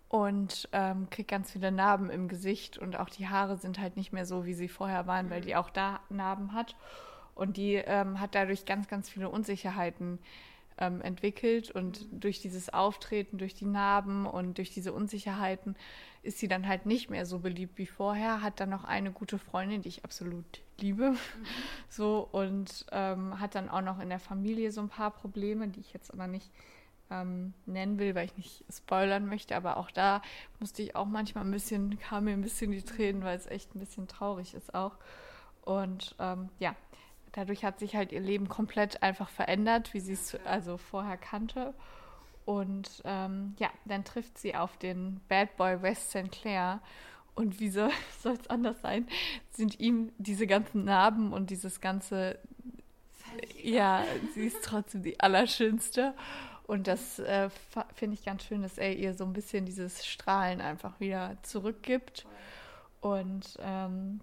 und ähm, kriegt ganz viele Narben im Gesicht und auch die Haare sind halt nicht mehr so, wie sie vorher waren, weil die auch da Narben hat. Und die ähm, hat dadurch ganz, ganz viele Unsicherheiten ähm, entwickelt und durch dieses Auftreten, durch die Narben und durch diese Unsicherheiten ist sie dann halt nicht mehr so beliebt wie vorher, hat dann noch eine gute Freundin, die ich absolut liebe, mhm. so und ähm, hat dann auch noch in der Familie so ein paar Probleme, die ich jetzt aber nicht ähm, nennen will, weil ich nicht spoilern möchte. Aber auch da musste ich auch manchmal ein bisschen, kam mir ein bisschen die Tränen, weil es echt ein bisschen traurig ist auch. Und ähm, ja, dadurch hat sich halt ihr Leben komplett einfach verändert, wie sie es also vorher kannte. Und ähm, ja, dann trifft sie auf den Bad Boy West St. Clair. Und wie soll es anders sein? Sind ihm diese ganzen Narben und dieses ganze. Ja, sie ist trotzdem die Allerschönste. Und das äh, finde ich ganz schön, dass er ihr so ein bisschen dieses Strahlen einfach wieder zurückgibt. Und ähm,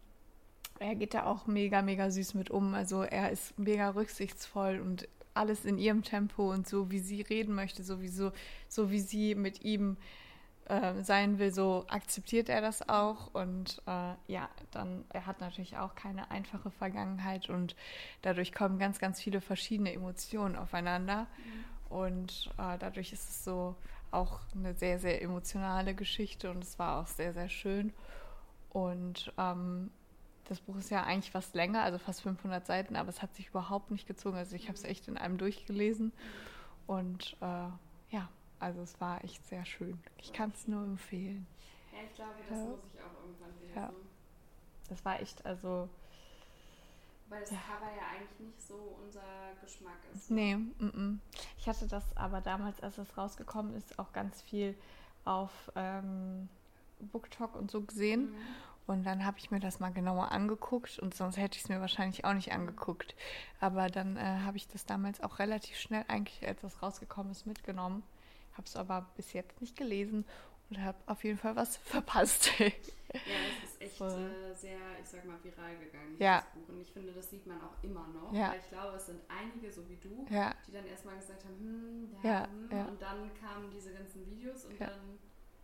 er geht da auch mega, mega süß mit um. Also er ist mega rücksichtsvoll und alles in ihrem Tempo und so, wie sie reden möchte, sowieso, so wie sie mit ihm äh, sein will, so akzeptiert er das auch. Und äh, ja, dann, er hat natürlich auch keine einfache Vergangenheit und dadurch kommen ganz, ganz viele verschiedene Emotionen aufeinander. Mhm. Und äh, dadurch ist es so auch eine sehr, sehr emotionale Geschichte und es war auch sehr, sehr schön. Und ähm, das Buch ist ja eigentlich fast länger, also fast 500 Seiten, aber es hat sich überhaupt nicht gezogen. Also ich habe es echt in einem durchgelesen und äh, ja, also es war echt sehr schön. Ich kann es nur empfehlen. Ja, ich glaube, das ja. muss ich auch irgendwann lesen. Ja. Das war echt, also weil das ja. Cover ja eigentlich nicht so unser Geschmack ist. Ne? Nee, m -m. ich hatte das aber damals, als es rausgekommen ist, auch ganz viel auf ähm, BookTok und so gesehen. Mhm. Und dann habe ich mir das mal genauer angeguckt und sonst hätte ich es mir wahrscheinlich auch nicht angeguckt. Aber dann äh, habe ich das damals auch relativ schnell, eigentlich als das rausgekommen ist, mitgenommen. Habe es aber bis jetzt nicht gelesen und habe auf jeden Fall was verpasst. ja, es ist echt äh, sehr, ich sag mal, viral gegangen, ja. das Buch. Und ich finde, das sieht man auch immer noch. Ja. Weil ich glaube, es sind einige, so wie du, ja. die dann erstmal gesagt haben, hm, ja, ja, hm. ja, Und dann kamen diese ganzen Videos und dann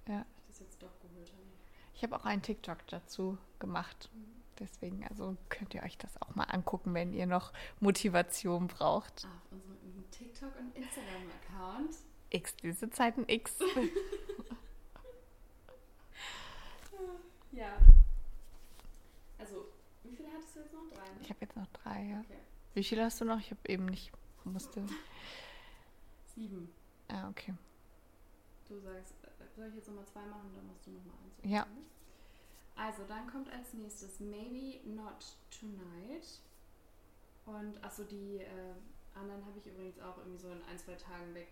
ja. habe ich das jetzt doch geholt. Haben. Ich habe auch einen TikTok dazu gemacht. Deswegen, also könnt ihr euch das auch mal angucken, wenn ihr noch Motivation braucht. Auf unserem TikTok- und Instagram-Account. X, diese Zeiten X. Ja. Also, wie viele hattest du jetzt noch? Drei? Ne? Ich habe jetzt noch drei, ja. Okay. Wie viele hast du noch? Ich habe eben nicht musste. Sieben. Ah, okay. Du sagst, soll ich jetzt nochmal zwei machen, dann machst du nochmal eins. Ja. Also, dann kommt als nächstes Maybe Not Tonight. Und achso, die äh, anderen habe ich übrigens auch irgendwie so in ein, zwei Tagen weg,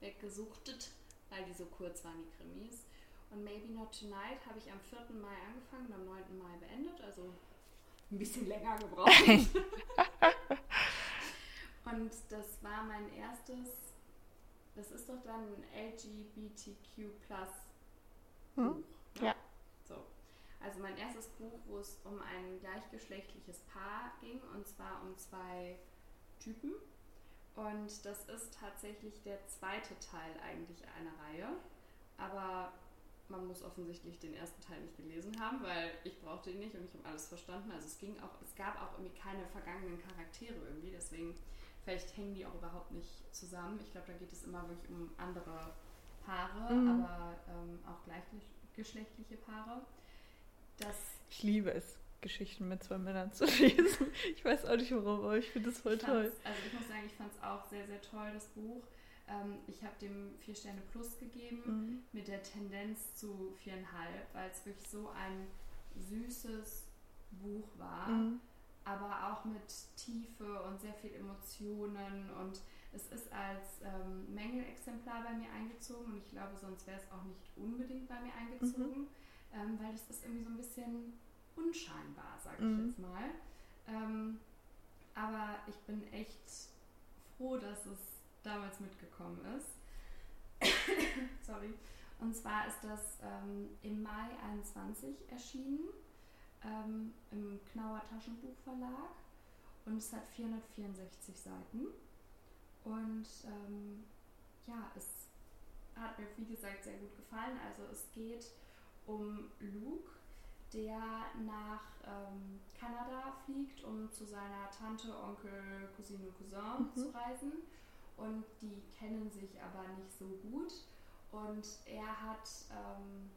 weggesuchtet, weil die so kurz waren, die Krimis. Und Maybe Not Tonight habe ich am 4. Mai angefangen und am 9. Mai beendet, also ein bisschen länger gebraucht. und das war mein erstes, das ist doch dann ein LGBTQ plus Hm? Buch. ne? Ja. So. Also mein erstes Buch, wo es um ein gleichgeschlechtliches Paar ging, und zwar um zwei Typen. Und das ist tatsächlich der zweite Teil eigentlich einer Reihe. Aber man muss offensichtlich den ersten Teil nicht gelesen haben, weil ich brauchte ihn nicht und ich habe alles verstanden. Also es ging auch, es gab auch irgendwie keine vergangenen Charaktere irgendwie, deswegen vielleicht hängen die auch überhaupt nicht zusammen. Ich glaube, da geht es immer wirklich um andere Paare, Mhm. aber ähm, auch gleichgeschlechtliche Paare. Das Ich liebe es, Geschichten mit zwei Männern zu lesen. Ich weiß auch nicht warum, aber ich finde das voll toll. Also ich muss sagen, ich fand es auch sehr, sehr toll, das Buch. Ähm, ich habe dem vier Sterne plus gegeben Mhm. mit der Tendenz zu viereinhalb, weil es wirklich so ein süßes Buch war, Mhm. Aber auch mit Tiefe und sehr viel Emotionen und es ist als ähm, Mängelexemplar bei mir eingezogen und ich glaube, sonst wäre es auch nicht unbedingt bei mir eingezogen, ähm, weil es ist irgendwie so ein bisschen unscheinbar, sag ich Mhm. jetzt mal. Ähm, aber ich bin echt froh, dass es damals mitgekommen ist. Sorry. Und zwar ist das ähm, im Mai 21 erschienen ähm, im Knauer Taschenbuchverlag und es hat 464 Seiten. Und ähm, ja, es hat mir wie gesagt sehr gut gefallen. Also es geht um Luke, der nach ähm, Kanada fliegt, um zu seiner Tante, Onkel, Cousine und Cousin Mhm. zu reisen. Und die kennen sich aber nicht so gut. Und er hat ähm,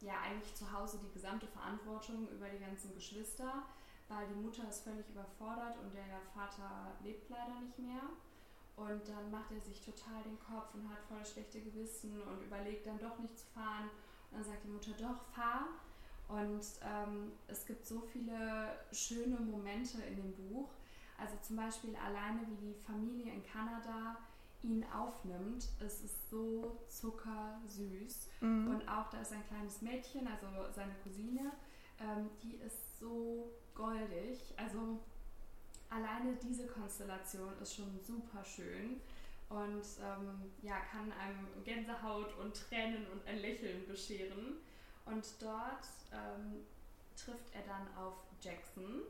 ja eigentlich zu Hause die gesamte Verantwortung über die ganzen Geschwister, weil die Mutter ist völlig überfordert und der Vater lebt leider nicht mehr. Und dann macht er sich total den Kopf und hat voll schlechte Gewissen und überlegt dann doch nicht zu fahren. Und dann sagt die Mutter, doch, fahr. Und ähm, es gibt so viele schöne Momente in dem Buch. Also zum Beispiel alleine, wie die Familie in Kanada ihn aufnimmt. Es ist so zuckersüß. Mhm. Und auch da ist ein kleines Mädchen, also seine Cousine, ähm, die ist so goldig. Also alleine diese Konstellation ist schon super schön und ähm, ja, kann einem Gänsehaut und Tränen und ein Lächeln bescheren. Und dort ähm, trifft er dann auf Jackson.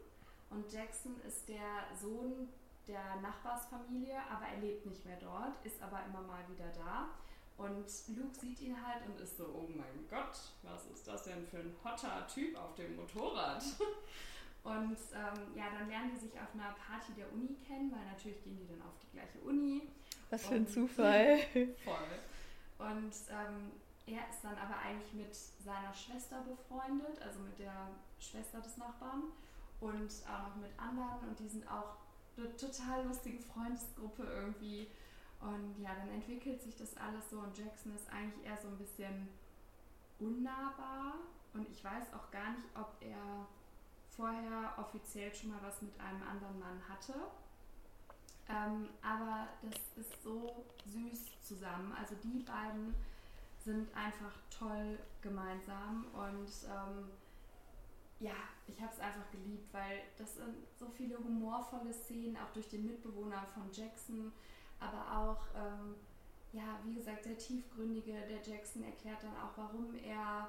Und Jackson ist der Sohn der Nachbarsfamilie, aber er lebt nicht mehr dort, ist aber immer mal wieder da. Und Luke sieht ihn halt und ist so, oh mein Gott, was ist das denn für ein hotter Typ auf dem Motorrad? Und ähm, ja, dann lernen die sich auf einer Party der Uni kennen, weil natürlich gehen die dann auf die gleiche Uni. Was für ein Zufall. Voll. Und ähm, er ist dann aber eigentlich mit seiner Schwester befreundet, also mit der Schwester des Nachbarn und auch noch mit anderen und die sind auch eine total lustige Freundesgruppe irgendwie. Und ja, dann entwickelt sich das alles so und Jackson ist eigentlich eher so ein bisschen unnahbar und ich weiß auch gar nicht, ob er vorher offiziell schon mal was mit einem anderen Mann hatte. Ähm, aber das ist so süß zusammen. Also die beiden sind einfach toll gemeinsam und ähm, ja, ich habe es einfach geliebt, weil das sind so viele humorvolle Szenen, auch durch den Mitbewohner von Jackson, aber auch, ähm, ja, wie gesagt, sehr tiefgründige. Der Jackson erklärt dann auch, warum er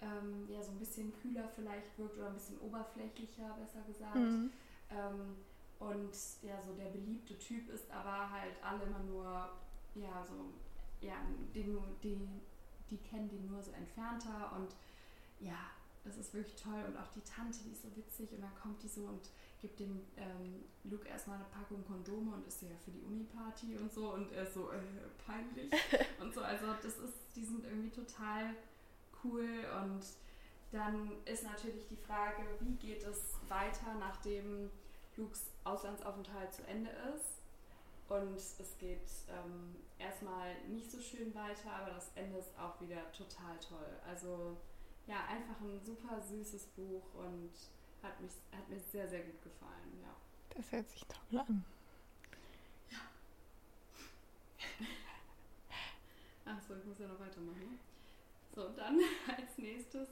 ähm, ja so ein bisschen kühler vielleicht wirkt oder ein bisschen oberflächlicher, besser gesagt. Mhm. Ähm, und ja, so der beliebte Typ ist aber halt alle immer nur, ja, so, ja, den, die, die kennen den nur so entfernter und ja, das ist wirklich toll. Und auch die Tante, die ist so witzig und dann kommt die so und gibt dem ähm, Luke erstmal eine Packung Kondome und ist ja für die Uni-Party und so und er ist so äh, peinlich und so. Also das ist, die sind irgendwie total cool und dann ist natürlich die Frage, wie geht es weiter, nachdem Lukes Auslandsaufenthalt zu Ende ist. Und es geht ähm, erstmal nicht so schön weiter, aber das Ende ist auch wieder total toll. Also ja, einfach ein super süßes Buch und hat, mich, hat mir sehr, sehr gut gefallen. Ja. Das hört sich toll an. Ja. Achso, ich muss ja noch weitermachen. So, dann als nächstes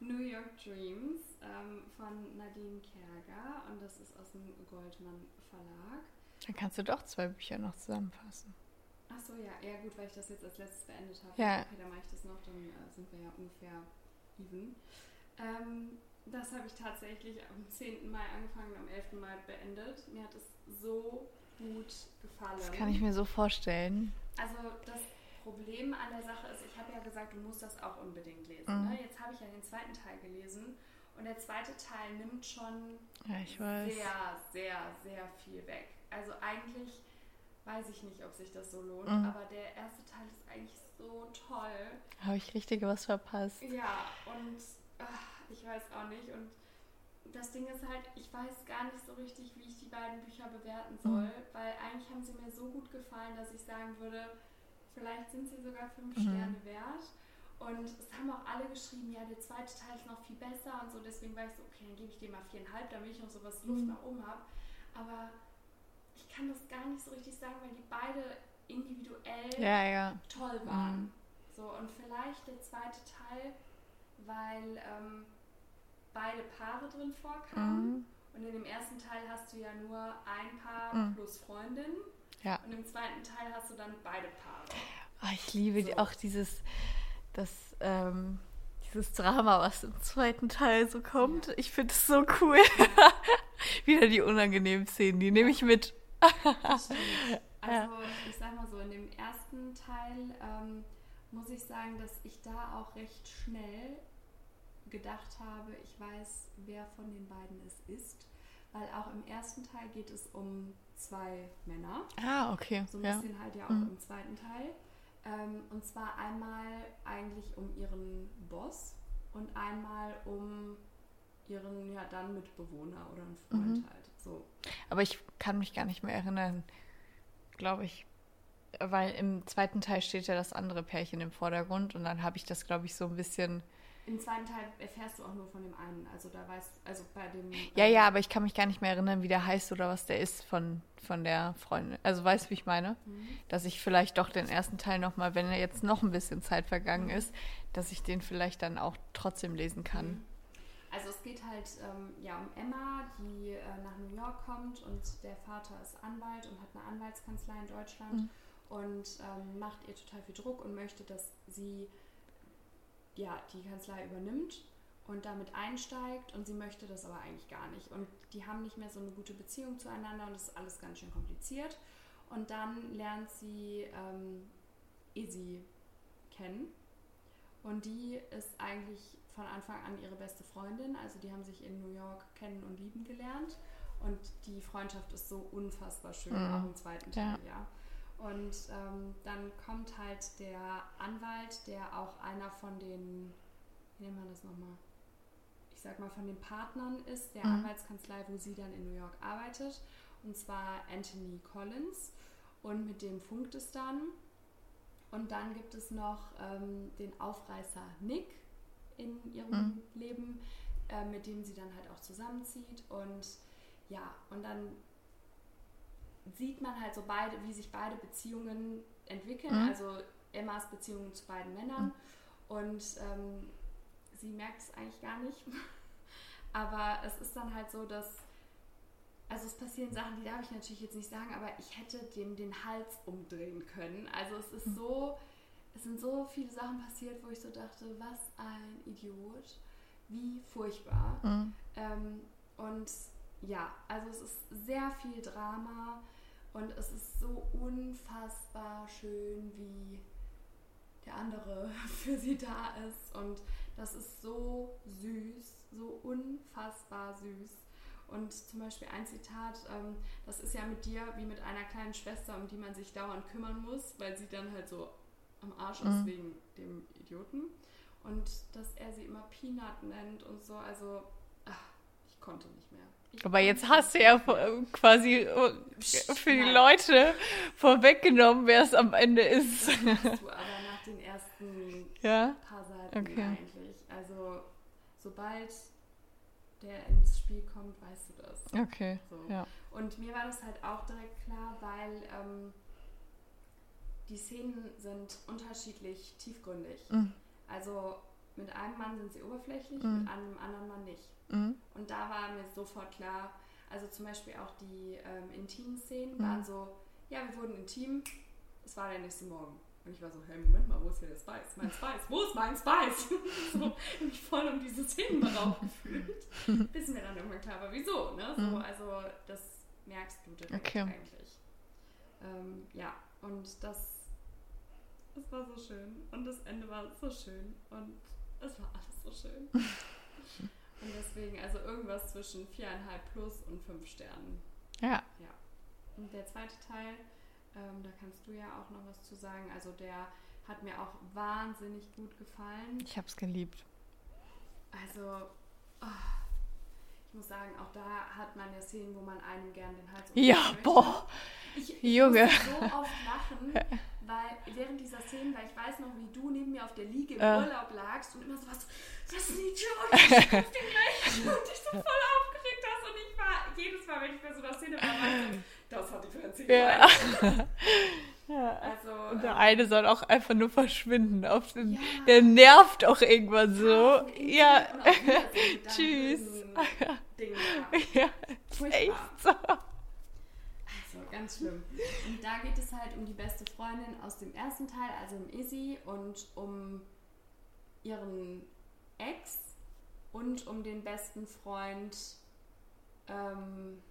New York Dreams ähm, von Nadine Kerger und das ist aus dem Goldmann Verlag. Dann kannst du doch zwei Bücher noch zusammenfassen. Ach so, ja, ja gut, weil ich das jetzt als letztes beendet habe. Ja. Okay, dann mache ich das noch, dann äh, sind wir ja ungefähr even. Ähm, das habe ich tatsächlich am 10. Mai angefangen, am 11. Mai beendet. Mir hat es so gut gefallen. Das kann ich mir so vorstellen. Also das Problem an der Sache ist, ich habe ja gesagt, du musst das auch unbedingt lesen. Mhm. Ne? Jetzt habe ich ja den zweiten Teil gelesen und der zweite Teil nimmt schon Ja, sehr, sehr, sehr viel weg. Also eigentlich weiß ich nicht, ob sich das so lohnt, Mhm. aber der erste Teil ist eigentlich so toll. Habe ich richtig was verpasst? Ja, und ach, ich weiß auch nicht. Und das Ding ist halt, ich weiß gar nicht so richtig, wie ich die beiden Bücher bewerten soll, Mhm. weil eigentlich haben sie mir so gut gefallen, dass ich sagen würde, vielleicht sind sie sogar fünf Mhm. Sterne wert. Und es haben auch alle geschrieben, ja, der zweite Teil ist noch viel besser und so. Deswegen war ich so, okay, dann gebe ich dem mal viereinhalb, damit ich noch sowas Luft Mhm. nach oben habe. Aber ich kann das gar nicht so richtig sagen, weil die beide individuell Ja, ja. toll waren. Mhm. So, und vielleicht der zweite Teil, weil ähm, beide Paare drin vorkamen. Mhm. Und in dem ersten Teil hast du ja nur ein Paar Mhm. plus Freundin. Ja. Und im zweiten Teil hast du dann beide Paare. Ah, ich liebe So. auch dieses, das, ähm, dieses Drama, was im zweiten Teil so kommt. Ja. Ich finde es so cool. Wieder die unangenehmen Szenen, die nehme ich mit. Also, ich sag mal so, in dem ersten Teil ähm, muss ich sagen, dass ich da auch recht schnell gedacht habe, ich weiß, wer von den beiden es ist. Weil auch im ersten Teil geht es um zwei Männer. Ah, okay. So ein Ja. bisschen halt ja auch Mhm. im zweiten Teil. Ähm, und zwar einmal eigentlich um ihren Boss und einmal um ihren ja dann Mitbewohner oder einen Freund Mhm. halt. So. Aber ich kann mich gar nicht mehr erinnern, glaube ich. Weil im zweiten Teil steht ja das andere Pärchen im Vordergrund und dann habe ich das, glaube ich, so ein bisschen. Im zweiten Teil erfährst du auch nur von dem einen. Also da weißt also bei dem. Ja, ja, aber ich kann mich gar nicht mehr erinnern, wie der heißt oder was der ist von, von der Freundin. Also weißt du, wie ich meine? Mhm. Dass ich vielleicht doch den ersten Teil nochmal, wenn er jetzt noch ein bisschen Zeit vergangen ist, dass ich den vielleicht dann auch trotzdem lesen kann. Mhm. Es geht halt ähm, ja um Emma, die äh, nach New York kommt und der Vater ist Anwalt und hat eine Anwaltskanzlei in Deutschland Mhm. und ähm, macht ihr total viel Druck und möchte, dass sie ja die Kanzlei übernimmt und damit einsteigt und sie möchte das aber eigentlich gar nicht und die haben nicht mehr so eine gute Beziehung zueinander und das ist alles ganz schön kompliziert und dann lernt sie ähm, Izzy kennen und die ist eigentlich von Anfang an ihre beste Freundin. Also die haben sich in New York kennen und lieben gelernt. Und die Freundschaft ist so unfassbar schön, Mhm. auch im zweiten Ja. Teil, ja. Und ähm, dann kommt halt der Anwalt, der auch einer von den, wie nennt man das nochmal? Ich sag mal, von den Partnern ist, der Mhm. Anwaltskanzlei, wo sie dann in New York arbeitet. Und zwar Anthony Collins. Und mit dem funkt es dann. Und dann gibt es noch ähm, den Aufreißer Nick in ihrem Mhm. Leben, äh, mit dem sie dann halt auch zusammenzieht. Und ja, und dann sieht man halt so beide, wie sich beide Beziehungen entwickeln. Mhm. Also Emmas Beziehung zu beiden Männern. Und ähm, sie merkt es eigentlich gar nicht. Aber es ist dann halt so, dass also es passieren Sachen, die darf ich natürlich jetzt nicht sagen, aber ich hätte dem den Hals umdrehen können. Also es ist so, es sind so viele Sachen passiert, wo ich so dachte, was ein Idiot, wie furchtbar. Mhm. Ähm, und ja, also es ist sehr viel Drama und es ist so unfassbar schön, wie der andere für sie da ist. Und das ist so süß, so unfassbar süß. Und zum Beispiel ein Zitat, ähm, das ist ja mit dir wie mit einer kleinen Schwester, um die man sich dauernd kümmern muss, weil sie dann halt so am Arsch ist Mhm. wegen dem Idioten. Und dass er sie immer Peanut nennt und so, also ach, ich konnte nicht mehr. Ich Aber jetzt hast du ja vor- quasi äh, für die Leute vorweggenommen, wer es am Ende ist. Das du aber nach den ersten Ja? paar Seiten Okay. eigentlich. Also sobald der ins Spiel kommt, weißt du das. Okay. So. Ja. Und mir war das halt auch direkt klar, weil ähm, die Szenen sind unterschiedlich tiefgründig. Mhm. Also mit einem Mann sind sie oberflächlich, Mhm. mit einem anderen Mann nicht. Mhm. Und da war mir sofort klar, also zum Beispiel auch die ähm, intimen Szenen Mhm. waren so, ja, wir wurden intim, es war der nächste Morgen. Und ich war so, hey, Moment mal, wo ist hier der Spice? Mein Spice, wo ist mein Spice? so, mich voll um diese Szenen beraubt gefühlt. Bis mir dann irgendwann klar war, wieso, ne? So, Mhm. also das merkst du direkt Okay. eigentlich. Ähm, ja, und das, das war so schön. Und das Ende war so schön. Und es war alles so schön. und deswegen, also irgendwas zwischen viereinhalb plus und fünf Sternen. Ja. Und der zweite Teil, ähm, da kannst du ja auch noch was zu sagen. Also der hat mir auch wahnsinnig gut gefallen. Ich hab's geliebt. Also, ah, ich muss sagen, auch da hat man ja Szenen, wo man einem gern den Hals Ja, möchte. boah. Ich, ich Junge. so oft lachen, weil während dieser Szenen, weil ich weiß noch, wie du neben mir auf der Liege im Äh. Urlaub lagst und immer so was, das ist ein Idiot, ich schaff den gleich und dich so voll aufgeregt hast und ich war, jedes Mal, wenn ich bei so einer Szene war, das hat die Franzi Ja. ja. Also, Und der ähm, eine soll auch einfach nur verschwinden. Auf den, Ja. Der nervt auch irgendwann so. Ja. deinem Tschüss. ja. Furchtbar. Echt so. Also ganz schlimm. Und da geht es halt um die beste Freundin aus dem ersten Teil, also um Izzy und um ihren Ex und um den besten Freund, ähm,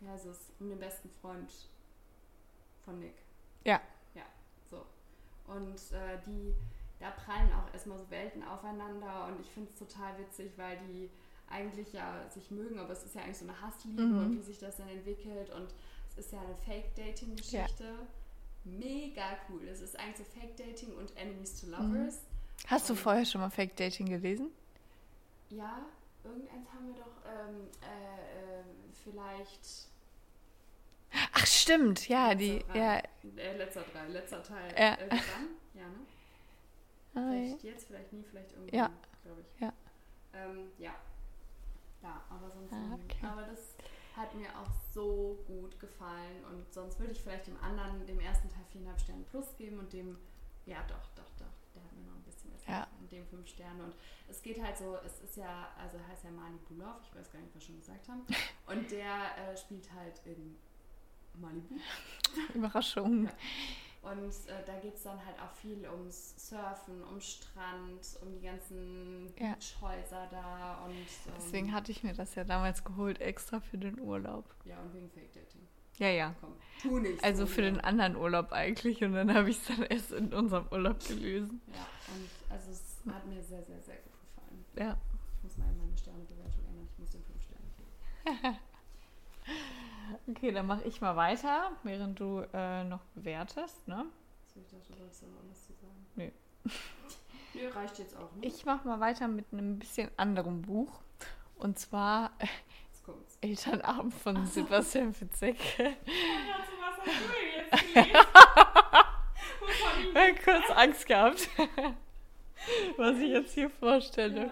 wie heißt es, um den besten Freund von Nick. Ja. Ja, so. Und äh, die, da prallen auch erstmal so Welten aufeinander und ich finde es total witzig, weil die eigentlich ja sich mögen, aber es ist ja eigentlich so eine Hassliebe Mhm. und wie sich das dann entwickelt und es ist ja eine Fake-Dating-Geschichte. Mega cool. Es ist eigentlich so Fake-Dating und Enemies to Lovers. Hast du vorher schon mal Fake Dating gelesen? Ja, irgendeins haben wir doch ähm, äh, äh, vielleicht Ach, stimmt. Ja, die. letzter drei, Ja. äh, letzter drei, letzter Teil Ja. irgendwann. Ja, ne? Ah, ja. Vielleicht jetzt, vielleicht nie, vielleicht irgendwann, Ja. glaube ich. Ja. Ähm, ja. Ja, aber sonst Ah, okay. Aber das hat mir auch so gut gefallen und sonst würde ich vielleicht dem anderen, dem ersten Teil viereinhalb Sterne plus geben und dem, ja doch, doch, doch, der hat mir noch ein bisschen besser Ja. und dem fünf Sterne und es geht halt so, es ist ja, also heißt ja Mani Bulov, ich weiß gar nicht, was wir schon gesagt haben und der äh, spielt halt in Malibu Überraschung. Ja. Und äh, da geht es dann halt auch viel ums Surfen, um Strand, um die ganzen Ja. Beachhäuser da und ähm, Deswegen hatte ich mir das ja damals geholt, extra für den Urlaub. ja und wegen Fake Dating. Ja, ja. Komm, tu nicht. Also so für den anderen Urlaub eigentlich. Und dann habe ich es dann erst in unserem Urlaub gelesen. Ja, und also es hat mir sehr, sehr, sehr gut gefallen. Ja. Ich muss mal meine Sternebewertung ändern. Ich muss den fünf Sterne geben. Okay, dann mache ich mal weiter, während du äh, noch bewertest. Ne? Ich dachte, du wolltest noch was zu sagen. Nö. Nö, reicht jetzt auch, ne? Ich mache mal weiter mit einem bisschen anderen Buch. Und zwar äh. Elternabend von Sebastian? Wovon ich habe kurz Angst gehabt, was ich jetzt hier vorstelle.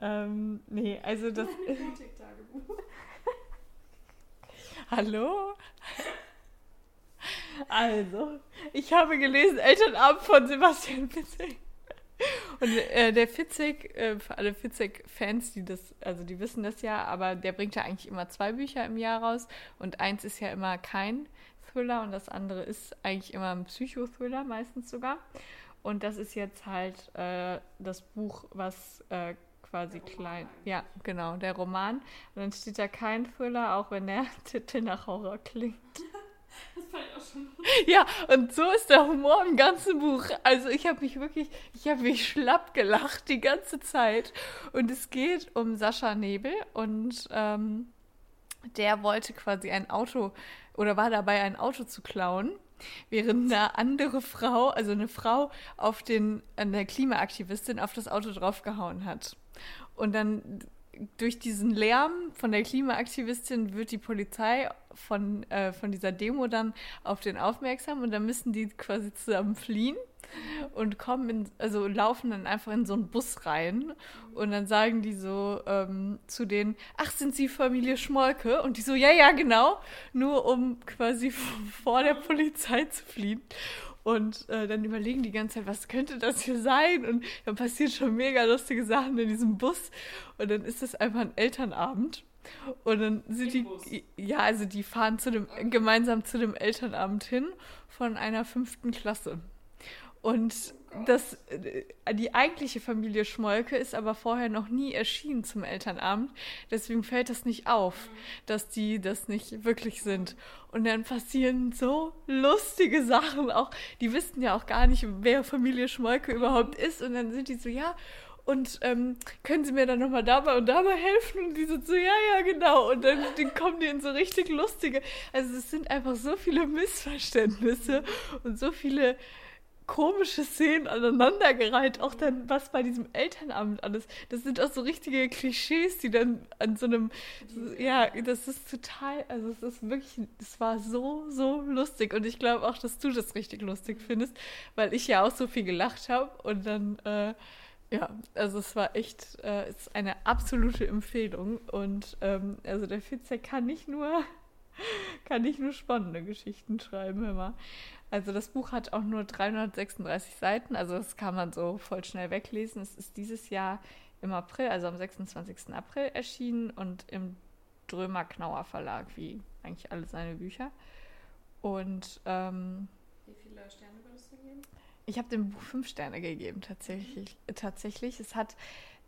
Ja. Ähm, nee, also das. Erotik-Tagebuch. Hallo? Also, ich habe gelesen Elternabend von Sebastian Fitzek. Und äh, der Fitzek, äh, für alle Fitzek-Fans, die das, also die wissen das ja, aber der bringt ja eigentlich immer zwei Bücher im Jahr raus und eins ist ja immer kein Thriller und das andere ist eigentlich immer ein Psychothriller, meistens sogar. Und das ist jetzt halt äh, das Buch, was äh, quasi klein, ja, genau, der Roman. Und dann steht da kein Thriller, auch wenn der Titel nach Horror klingt. Das fand ich auch schon. Ja, und so ist der Humor im ganzen Buch. Also ich habe mich wirklich, ich habe mich schlapp gelacht die ganze Zeit. Und es geht um Sascha Nebel und ähm, der wollte quasi ein Auto oder war dabei, ein Auto zu klauen, während eine andere Frau, also eine Frau, auf den, der Klimaaktivistin auf das Auto draufgehauen hat. Und dann durch diesen Lärm von der Klimaaktivistin wird die Polizei von, äh, von dieser Demo dann auf den aufmerksam und dann müssen die quasi zusammen fliehen und kommen in, also laufen dann einfach in so einen Bus rein und dann sagen die so ähm, zu denen, ach, sind Sie Familie Schmolke? Und die so, ja, ja, genau, nur um quasi vor der Polizei zu fliehen. Und äh, dann überlegen die ganze Zeit, was könnte das hier sein? Und dann passieren schon mega lustige Sachen in diesem Bus. Und dann ist es einfach ein Elternabend. Und dann sind Im die, Bus. ja, also die fahren zu dem, gemeinsam zu dem Elternabend hin von einer fünften Klasse. Und das, äh, die eigentliche Familie Schmolke ist aber vorher noch nie erschienen zum Elternabend. Deswegen fällt das nicht auf, dass die das nicht wirklich sind. Und dann passieren so lustige Sachen. Auch die wissen ja auch gar nicht, wer Familie Schmolke überhaupt ist. Und dann sind die so, ja, und ähm, können Sie mir dann nochmal dabei und dabei helfen? Und die sind so, ja, ja, genau. Und dann, dann kommen die in so richtig lustige. Also es sind einfach so viele Missverständnisse und so viele komische Szenen aneinandergereiht, auch dann was bei diesem Elternabend alles. Das sind auch so richtige Klischees, die dann an so einem, ja, das ist total, also es ist wirklich, es war so, so lustig. Und ich glaube auch, dass du das richtig lustig findest, weil ich ja auch so viel gelacht habe. Und dann, äh, ja, also es war echt, äh, ist eine absolute Empfehlung. Und ähm, also der Fitzer kann nicht nur, kann nicht nur spannende Geschichten schreiben, immer. Also das Buch hat auch nur 336 Seiten, also das kann man so voll schnell weglesen. Es ist dieses Jahr im April, also am 26. April erschienen und im Drömer Knauer Verlag, wie eigentlich alle seine Bücher. Und ähm, wie viele Sterne würdest du geben? Ich habe dem Buch fünf Sterne gegeben, tatsächlich. Mhm. Tatsächlich. Es hat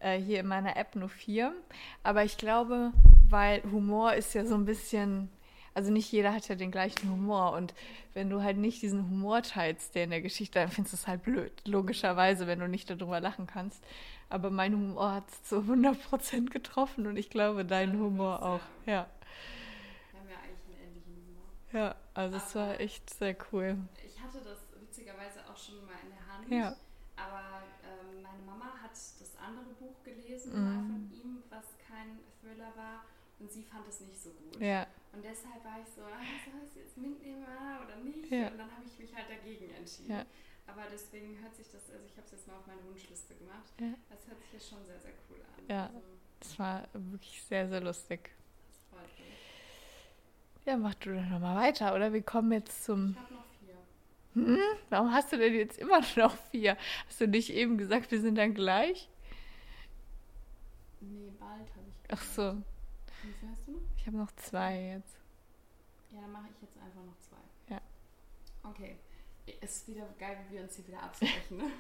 äh, hier in meiner App nur vier. Aber ich glaube, weil Humor ist ja so ein bisschen also nicht jeder hat ja den gleichen Humor und wenn du halt nicht diesen Humor teilst, der in der Geschichte, dann findest du es halt blöd, logischerweise, wenn du nicht darüber lachen kannst. Aber mein Humor hat es zu 100% getroffen und ich glaube, dein Humor auch, ja. Wir haben ja eigentlich einen ähnlichen Humor. Ja, also aber es war echt sehr cool. Ich hatte das witzigerweise auch schon mal in der Hand. Ja. Aber ähm, meine Mama hat das andere Buch gelesen mhm. von ihm, was kein Thriller war. Und sie fand es nicht so gut. Ja. Und deshalb war ich so, ah, soll ich es jetzt mitnehmen ah, oder nicht? Ja. Und dann habe ich mich halt dagegen entschieden. Ja. Aber deswegen hört sich das, also ich habe es jetzt mal auf meine Wunschliste gemacht. Ja. Das hört sich jetzt schon sehr, sehr cool an. Ja, also, das war wirklich sehr, sehr lustig. Das freut mich. Ja, mach du dann nochmal weiter, oder? Wir kommen jetzt zum. Ich habe noch vier. Hm? Warum hast du denn jetzt immer noch vier? Hast du nicht eben gesagt, wir sind dann gleich? Nee, bald habe ich gesagt. Ach so. Wie viel hast? Ich habe noch zwei jetzt. Ja, dann mache ich jetzt einfach noch zwei. Ja. Okay. Ist wieder geil, wie wir uns hier wieder absprechen. Ne?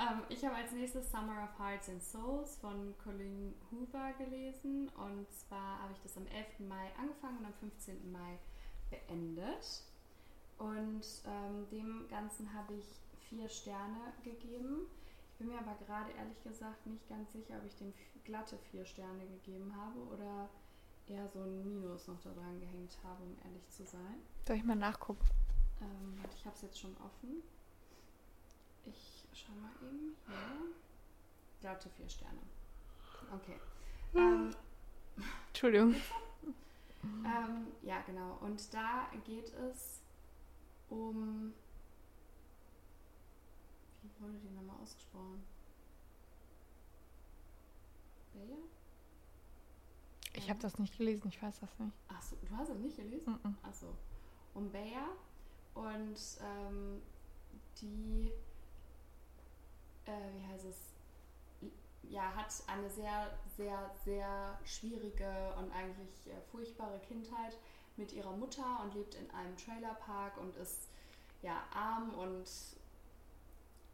ähm, ich habe als nächstes Summer of Hearts and Souls von Colleen Hoover gelesen. Und zwar habe ich das am 11. Mai angefangen und am 15. Mai beendet. Und ähm, dem Ganzen habe ich vier Sterne gegeben. Ich bin mir aber gerade ehrlich gesagt nicht ganz sicher, ob ich dem glatte vier Sterne gegeben habe oder eher so ein Minus noch da dran gehängt habe, um ehrlich zu sein. Soll ich mal nachgucken? Ähm, ich habe es jetzt schon offen. Ich schau mal eben. Hier. Glatte vier Sterne. Okay. Hm. Ähm, Entschuldigung. ähm, ja, genau. Und da geht es um wie wurde die nochmal ausgesprochen? Bayer? Ich habe das nicht gelesen, ich weiß das nicht. Achso, du hast es nicht gelesen? Mm -mm. Achso. Um Bayer und ähm, die, äh, wie heißt es, ja, hat eine sehr, sehr, sehr schwierige und eigentlich äh, furchtbare Kindheit mit ihrer Mutter und lebt in einem Trailerpark und ist ja arm und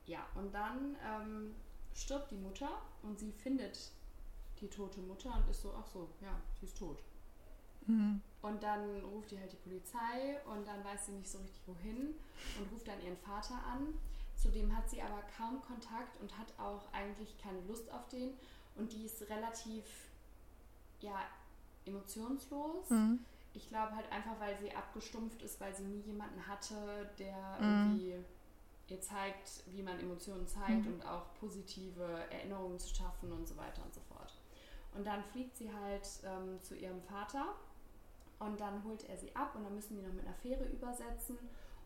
ja, und dann ähm, stirbt die Mutter und sie findet die tote Mutter und ist so, ach so, ja, sie ist tot. Mhm. Und dann ruft die halt die Polizei und dann weiß sie nicht so richtig wohin und ruft dann ihren Vater an. Zudem hat sie aber kaum Kontakt und hat auch eigentlich keine Lust auf den. Und die ist relativ, ja, emotionslos. Mhm. Ich glaube halt einfach, weil sie abgestumpft ist, weil sie nie jemanden hatte, der mhm. irgendwie ihr zeigt, wie man Emotionen zeigt mhm. und auch positive Erinnerungen zu schaffen und so weiter und so fort. Und dann fliegt sie halt ähm, zu ihrem Vater und dann holt er sie ab und dann müssen die noch mit einer Fähre übersetzen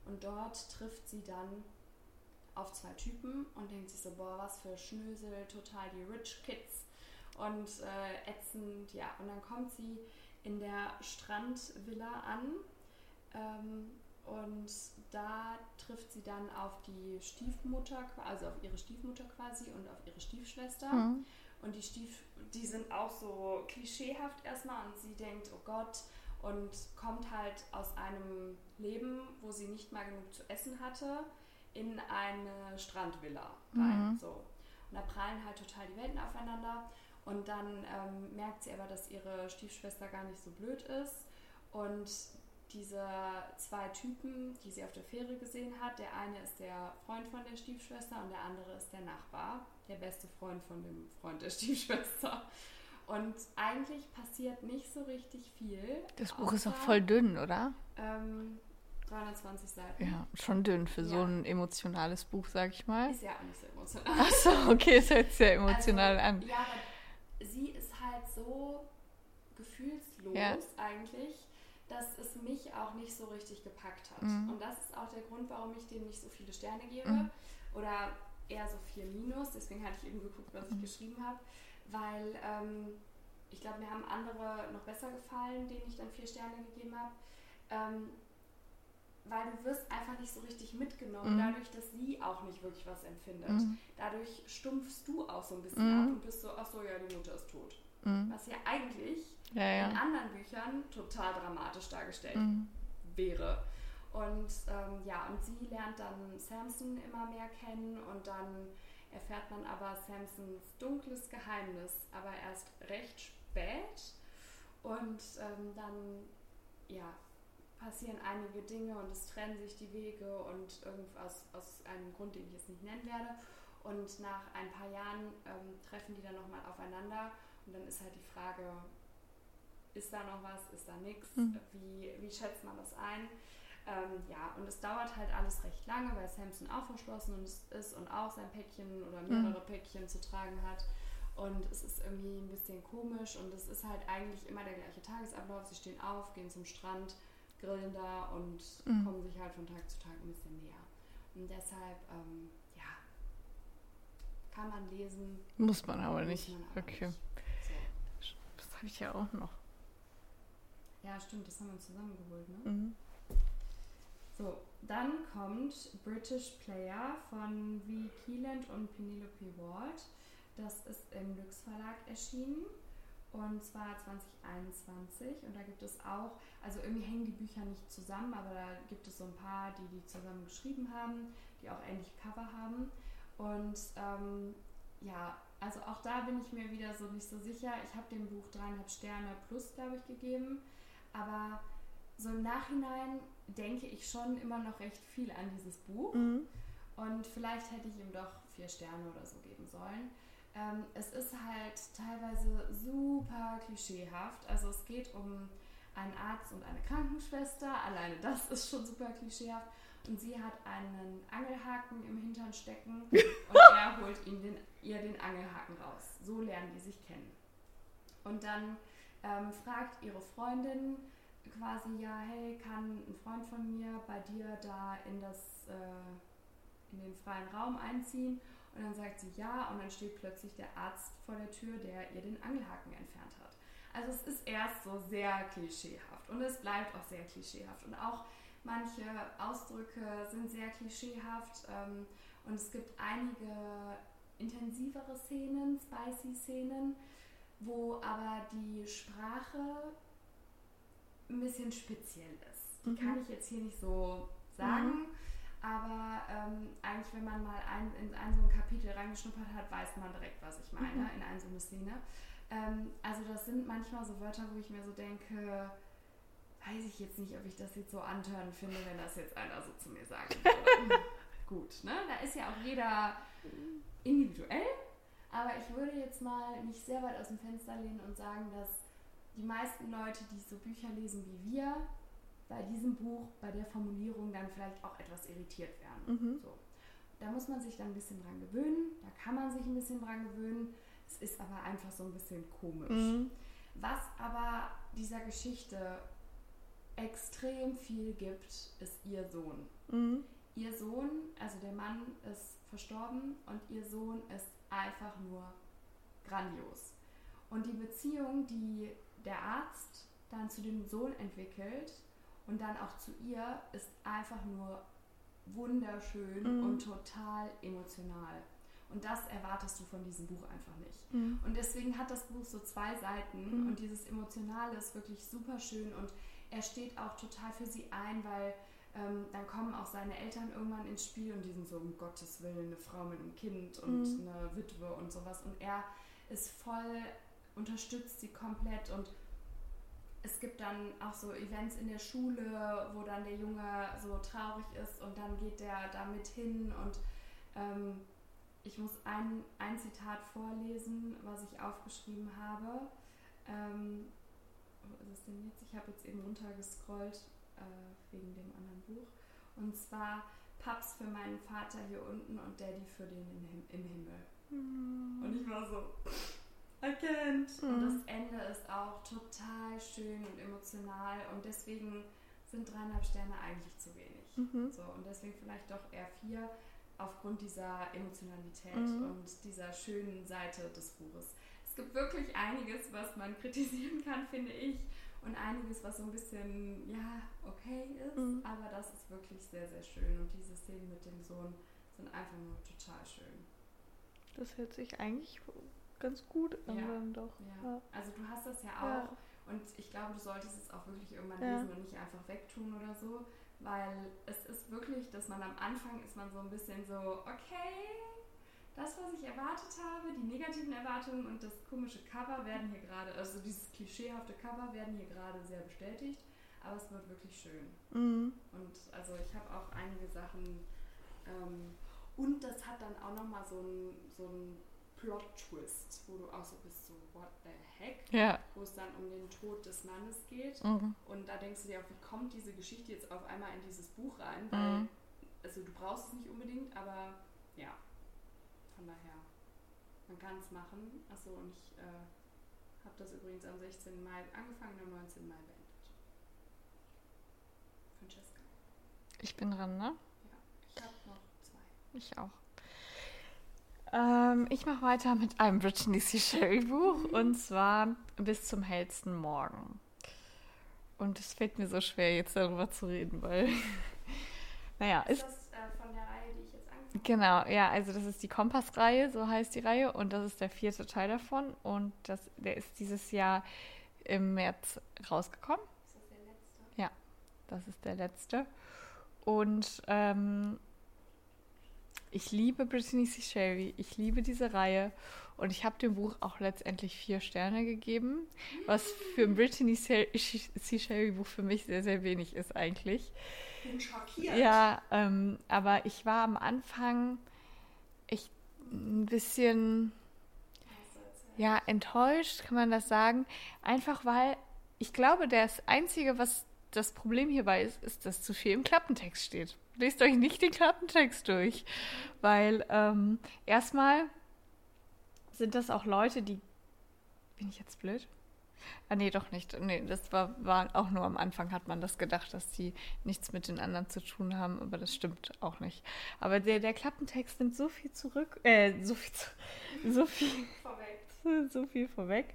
und dort trifft sie dann auf zwei Typen und denkt sich so, boah, was für Schnösel, total die Rich Kids und äh, ätzend, ja. Und dann kommt sie in der Strandvilla an ähm, und da trifft sie dann auf die Stiefmutter, also auf ihre Stiefmutter quasi und auf ihre Stiefschwester. Mhm. Und die Stief, die sind auch so klischeehaft erstmal und sie denkt, oh Gott, und kommt halt aus einem Leben, wo sie nicht mal genug zu essen hatte, in eine Strandvilla rein. Mhm. So. Und da prallen halt total die Welten aufeinander. Und dann ähm, merkt sie aber, dass ihre Stiefschwester gar nicht so blöd ist. Und diese zwei Typen, die sie auf der Fähre gesehen hat, der eine ist der Freund von der Stiefschwester und der andere ist der Nachbar, der beste Freund von dem Freund der Stiefschwester. Und eigentlich passiert nicht so richtig viel. Das Buch ist auch voll dünn, oder? Ähm, 320 Seiten. Ja, schon dünn für ja. so ein emotionales Buch, sag ich mal. Ist ja auch nicht so emotional. Achso, okay, es hört sich sehr emotional also, an. Ja, aber sie ist halt so gefühlslos ja. eigentlich, dass es mich auch nicht so richtig gepackt hat. Mhm. Und das ist auch der Grund, warum ich dem nicht so viele Sterne gebe. Mhm. Oder eher so vier Minus. Deswegen hatte ich eben geguckt, was ich mhm. geschrieben habe. Weil ähm, ich glaube, mir haben andere noch besser gefallen, denen ich dann vier Sterne gegeben habe. Ähm, weil du wirst einfach nicht so richtig mitgenommen, mhm. dadurch, dass sie auch nicht wirklich was empfindet. Mhm. Dadurch stumpfst du auch so ein bisschen mhm. ab und bist so, ach so, ja, die Mutter ist tot. Mhm. Was ja eigentlich ja, ja. in anderen Büchern total dramatisch dargestellt mhm. wäre. Und ähm, ja, und sie lernt dann Samson immer mehr kennen und dann erfährt man aber Samsons dunkles Geheimnis, aber erst recht spät. Und ähm, dann ja, passieren einige Dinge und es trennen sich die Wege und aus, aus einem Grund, den ich jetzt nicht nennen werde. Und nach ein paar Jahren ähm, treffen die dann nochmal aufeinander und dann ist halt die Frage, ist da noch was, ist da nichts, mhm. wie, wie schätzt man das ein? Ähm, ja, und es dauert halt alles recht lange, weil Samson auch verschlossen ist und auch sein Päckchen oder mhm. mehrere mhm. Päckchen zu tragen hat. Und es ist irgendwie ein bisschen komisch und es ist halt eigentlich immer der gleiche Tagesablauf. Sie stehen auf, gehen zum Strand, grillen da und mhm. kommen sich halt von Tag zu Tag ein bisschen näher. Und deshalb, ähm, ja, kann man lesen. Muss man aber nicht. Man aber okay. Nicht. So. Das habe ich ja auch noch. Ja, stimmt, das haben wir zusammengeholt, ne? Mhm. So, dann kommt British Player von V. Keeland und Penelope Ward. Das ist im Lux Verlag erschienen und zwar 2021 und da gibt es auch, also irgendwie hängen die Bücher nicht zusammen, aber da gibt es so ein paar, die die zusammen geschrieben haben, die auch ähnliche Cover haben und ähm, ja, also auch da bin ich mir wieder so nicht so sicher. Ich habe dem Buch dreieinhalb Sterne plus, glaube ich, gegeben, aber so im Nachhinein denke ich schon immer noch recht viel an dieses Buch. Mhm. Und vielleicht hätte ich ihm doch vier Sterne oder so geben sollen. Ähm, es ist halt teilweise super klischeehaft. Also es geht um einen Arzt und eine Krankenschwester. Alleine das ist schon super klischeehaft. Und sie hat einen Angelhaken im Hintern stecken und er holt ihn den, ihr den Angelhaken raus. So lernen die sich kennen. Und dann ähm, fragt ihre Freundin, quasi, ja, hey, kann ein Freund von mir bei dir da in das, äh, in den freien Raum einziehen? Und dann sagt sie ja und dann steht plötzlich der Arzt vor der Tür, der ihr den Angelhaken entfernt hat. Also es ist erst so sehr klischeehaft und es bleibt auch sehr klischeehaft. Und auch manche Ausdrücke sind sehr klischeehaft ähm, und es gibt einige intensivere Szenen, spicy Szenen, wo aber die Sprache ein bisschen speziell ist. Die mhm. kann ich jetzt hier nicht so sagen, mhm. aber ähm, eigentlich, wenn man mal ein, in ein so ein Kapitel reingeschnuppert hat, weiß man direkt, was ich meine, mhm. in eine so eine Szene. Ähm, also das sind manchmal so Wörter, wo ich mir so denke, weiß ich jetzt nicht, ob ich das jetzt so antörend finde, wenn das jetzt einer so zu mir sagen würde. Gut, ne? Da ist ja auch jeder individuell, aber ich würde jetzt mal mich sehr weit aus dem Fenster lehnen und sagen, dass die meisten Leute, die so Bücher lesen wie wir, bei diesem Buch, bei der Formulierung dann vielleicht auch etwas irritiert werden. Mhm. So. Da muss man sich dann ein bisschen dran gewöhnen, da kann man sich ein bisschen dran gewöhnen. Es ist aber einfach so ein bisschen komisch. Mhm. Was aber dieser Geschichte extrem viel gibt, ist ihr Sohn. Mhm. Ihr Sohn, also der Mann ist verstorben und ihr Sohn ist einfach nur grandios. Und die Beziehung, die der Arzt dann zu dem Sohn entwickelt und dann auch zu ihr, ist einfach nur wunderschön mhm. und total emotional. Und das erwartest du von diesem Buch einfach nicht. Mhm. Und deswegen hat das Buch so zwei Seiten mhm. und dieses Emotionale ist wirklich super schön und er steht auch total für sie ein, weil ähm, dann kommen auch seine Eltern irgendwann ins Spiel und die sind so um Gottes Willen eine Frau mit einem Kind und mhm. eine Witwe und sowas. Und er ist voll, unterstützt sie komplett und es gibt dann auch so Events in der Schule, wo dann der Junge so traurig ist und dann geht der da mit hin und ähm, ich muss ein, ein Zitat vorlesen, was ich aufgeschrieben habe. Ähm, was ist denn jetzt? Ich habe jetzt eben runtergescrollt äh, wegen dem anderen Buch. Und zwar Paps für meinen Vater hier unten und Daddy für den im, im Himmel. Mhm. Und ich war so, erkennt. Mhm. Und das Ende ist auch total schön und emotional und deswegen sind dreieinhalb Sterne eigentlich zu wenig. Mhm. So, und deswegen vielleicht doch eher vier aufgrund dieser Emotionalität mhm. und dieser schönen Seite des Buches. Es gibt wirklich einiges, was man kritisieren kann, finde ich und einiges, was so ein bisschen, ja, okay ist, mhm. aber das ist wirklich sehr, sehr schön und diese Szenen mit dem Sohn sind einfach nur total schön. Das hört sich eigentlich ganz gut an, ja. dann doch. Ja. ja. Also du hast das ja auch ja. und ich glaube, du solltest es auch wirklich irgendwann lesen und nicht einfach wegtun oder so, weil es ist wirklich, dass man am Anfang ist man so ein bisschen so, okay, das, was ich erwartet habe, die negativen Erwartungen und das komische Cover werden hier gerade, also dieses klischeehafte Cover werden hier gerade sehr bestätigt, aber es wird wirklich schön. Mhm. Und also ich habe auch einige Sachen ähm, und das hat dann auch nochmal so einen so Plot-Twist, wo du auch so bist, so what the heck, ja. wo es dann um den Tod des Mannes geht mhm. und da denkst du dir auch, wie kommt diese Geschichte jetzt auf einmal in dieses Buch rein, weil, mhm. also du brauchst es nicht unbedingt, aber ja, von daher, man kann es machen. Achso, und ich äh, habe das übrigens am 16. Mai angefangen und am 19. Mai beendet. Francesca. Ich bin dran, ne? Ja, ich habe noch zwei. Ich auch. Ähm, ich mache weiter mit einem Brittany C. Sherry Buch und zwar bis zum hellsten Morgen. Und es fällt mir so schwer, jetzt darüber zu reden, weil, naja, ist. ist Genau, ja, also das ist die Kompass-Reihe, so heißt die Reihe, und das ist der vierte Teil davon. Und das, der ist dieses Jahr im März rausgekommen. Ist das der letzte? Ja, das ist der letzte. Und ähm, ich liebe Brittany C. Sherry, ich liebe diese Reihe und ich habe dem Buch auch letztendlich vier Sterne gegeben, was für ein Brittany C. Sherry Buch für mich sehr, sehr wenig ist eigentlich bin schockiert. Ja, ähm, aber ich war am Anfang echt ein bisschen ja, enttäuscht, kann man das sagen. Einfach weil ich glaube, das Einzige, was das Problem hierbei ist, ist, dass zu viel im Klappentext steht. Lest euch nicht den Klappentext durch, weil ähm, erstmal sind das auch Leute, die. Bin ich jetzt blöd? Ah, nee, doch nicht. Nee, das war, war auch nur am Anfang hat man das gedacht, dass die nichts mit den anderen zu tun haben, aber das stimmt auch nicht. Aber der, der Klappentext nimmt so viel zurück, äh, so viel, so viel vorweg. so viel vorweg.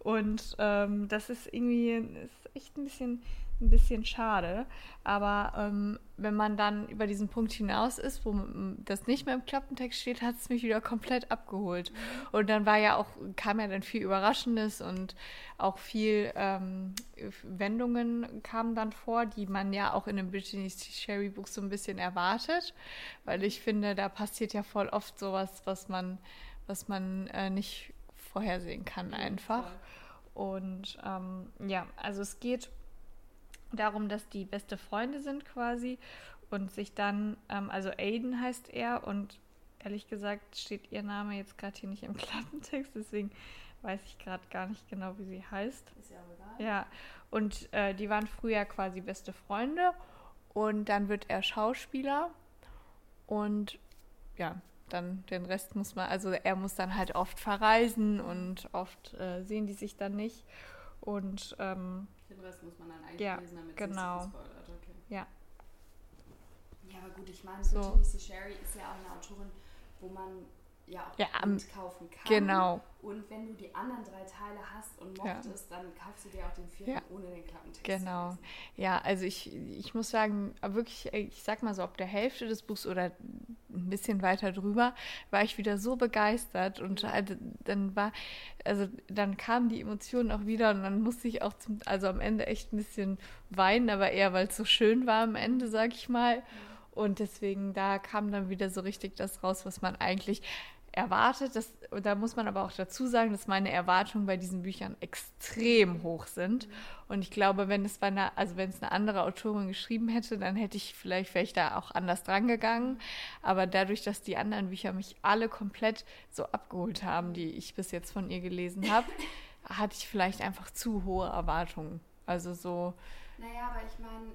Und ähm, das ist irgendwie, ist echt ein bisschen ein bisschen schade. Aber ähm, wenn man dann über diesen Punkt hinaus ist, wo das nicht mehr im Klappentext steht, hat es mich wieder komplett abgeholt. Und dann war ja auch, kam ja dann viel Überraschendes und auch viel ähm, Wendungen kamen dann vor, die man ja auch in einem Brittany Sherry Buch so ein bisschen erwartet. Weil ich finde, da passiert ja voll oft sowas, was man, was man äh, nicht vorhersehen kann einfach. Und ähm, ja, also es geht darum, dass die beste Freunde sind quasi und sich dann, ähm, also Aiden heißt er und ehrlich gesagt steht ihr Name jetzt gerade hier nicht im Klappentext, deswegen weiß ich gerade gar nicht genau, wie sie heißt. Ist ja egal. Ja, und äh, die waren früher quasi beste Freunde und dann wird er Schauspieler und ja, dann den Rest muss man, also er muss dann halt oft verreisen und oft äh, sehen die sich dann nicht. Und ähm, Rest muss man dann eigentlich ja, lesen, damit genau. es nicht spoilert. Okay. Ja. Ja, aber gut, ich meine, So. so. Tennessee Sherry ist ja auch eine Autorin, wo man ja auch Ja, mitkaufen kann. genau. Und wenn du die anderen drei Teile hast und Ja. mochtest, dann kaufst du dir auch den vierten Ja. ohne den Klappentext. Genau. Ja, also ich, ich muss sagen, wirklich, ich sag mal so, ab der Hälfte des Buchs oder ein bisschen weiter drüber, war ich wieder so begeistert und Ja. halt dann war, also dann kamen die Emotionen auch wieder und dann musste ich auch zum, also am Ende echt ein bisschen weinen, aber eher, weil es so schön war am Ende, sag ich mal. Und deswegen, da kam dann wieder so richtig das raus, was man eigentlich erwartet. Das, da muss man aber auch dazu sagen, dass meine Erwartungen bei diesen Büchern extrem hoch sind. Und ich glaube, wenn es bei einer, also wenn es eine andere Autorin geschrieben hätte, dann hätte ich vielleicht, wäre ich da auch anders dran gegangen. Aber dadurch, dass die anderen Bücher mich alle komplett so abgeholt haben, die ich bis jetzt von ihr gelesen habe, hatte ich vielleicht einfach zu hohe Erwartungen. Also so, Naja, aber ich meine,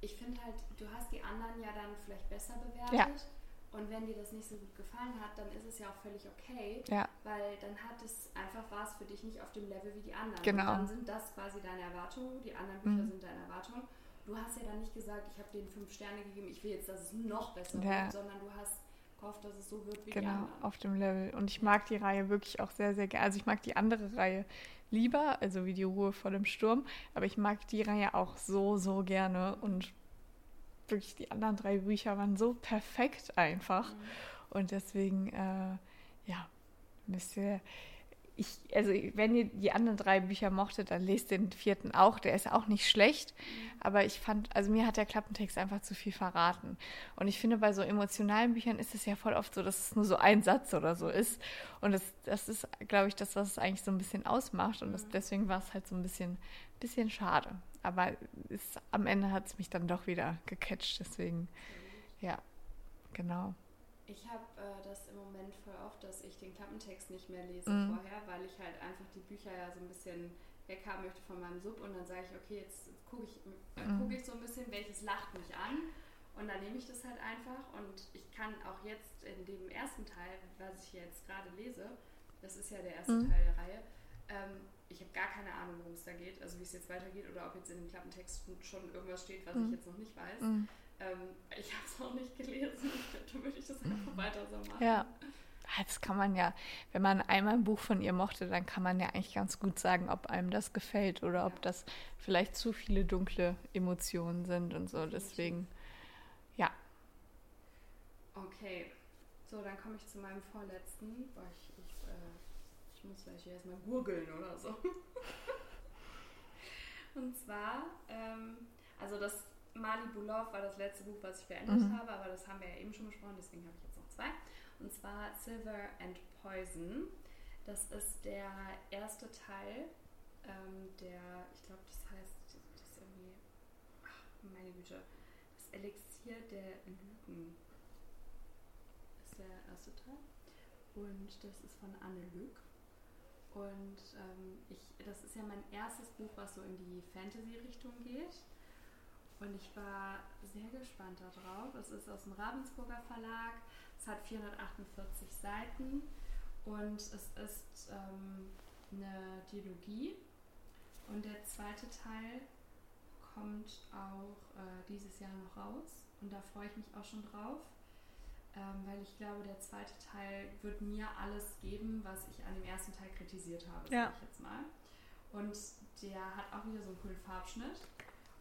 ich finde halt, du hast die anderen ja dann vielleicht besser bewertet. Ja. Und wenn dir das nicht so gut gefallen hat, dann ist es ja auch völlig okay, ja, weil dann hat es einfach war es für dich nicht auf dem Level wie die anderen. Genau. Und dann sind das quasi deine Erwartungen, die anderen Bücher Mhm. sind deine Erwartungen. Du hast ja dann nicht gesagt, ich habe denen fünf Sterne gegeben, ich will jetzt, dass es noch besser Ja. wird, sondern du hast gehofft, dass es so wird wie die genau, anderen. auf dem Level. Und ich mag die Reihe wirklich auch sehr, sehr gerne. Also ich mag die andere Reihe lieber, also wie die Ruhe vor dem Sturm, aber ich mag die Reihe auch so, so gerne und wirklich die anderen drei Bücher waren so perfekt einfach. Mhm. Und deswegen, äh, ja, müsst ihr. Ich, also wenn ihr die anderen drei Bücher mochtet, dann lest den vierten auch. Der ist auch nicht schlecht. Aber ich fand, also mir hat der Klappentext einfach zu viel verraten. Und ich finde, bei so emotionalen Büchern ist es ja voll oft so, dass es nur so ein Satz oder so ist. Und das, das ist, glaube ich, das, was es eigentlich so ein bisschen ausmacht. Und das, deswegen war es halt so ein bisschen, bisschen schade. Aber es, am Ende hat es mich dann doch wieder gecatcht. Deswegen, ja, genau. Ich habe äh, das im Moment voll oft, dass ich den Klappentext nicht mehr lese Mhm. vorher, weil ich halt einfach die Bücher ja so ein bisschen weghaben möchte von meinem Sub und dann sage ich, okay, jetzt gucke ich, äh, Mhm. guck ich so ein bisschen, welches lacht mich an und dann nehme ich das halt einfach und ich kann auch jetzt in dem ersten Teil, was ich jetzt gerade lese, das ist ja der erste Mhm. Teil der Reihe, ähm, ich habe gar keine Ahnung, worum es da geht, also wie es jetzt weitergeht oder ob jetzt in dem Klappentext schon irgendwas steht, was Mhm. ich jetzt noch nicht weiß. Mhm. Ähm, ich habe es auch nicht gelesen. Dann würde ich das einfach weiter so machen. Ja. Ah, Das kann man ja, wenn man einmal ein Buch von ihr mochte, dann kann man ja eigentlich ganz gut sagen, ob einem das gefällt oder ob Ja. das vielleicht zu viele dunkle Emotionen sind und so. Deswegen, ja. Okay. So, dann komme ich zu meinem vorletzten. Boah, ich, ich muss vielleicht erstmal gurgeln oder so. Und zwar, ähm, also das Malibu Love war das letzte Buch, was ich beendet Mhm. habe, aber das haben wir ja eben schon besprochen, deswegen habe ich jetzt noch zwei. Und zwar Silver and Poison. Das ist der erste Teil ähm, der, ich glaube, das heißt, das ist irgendwie, ach, meine Güte, das Elixier der Lügen ist der erste Teil. Und das ist von Anne Lück. Und ähm, ich, das ist ja mein erstes Buch, was so in die Fantasy-Richtung geht. Und ich war sehr gespannt darauf. Es ist aus dem Ravensburger Verlag. Es hat 448 Seiten und es ist ähm, eine Dialogie. Und der zweite Teil kommt auch äh, dieses Jahr noch raus. Und da freue ich mich auch schon drauf. Ähm, weil ich glaube, der zweite Teil wird mir alles geben, was ich an dem ersten Teil kritisiert habe, Ja. sage ich jetzt mal. Und der hat auch wieder so einen coolen Farbschnitt.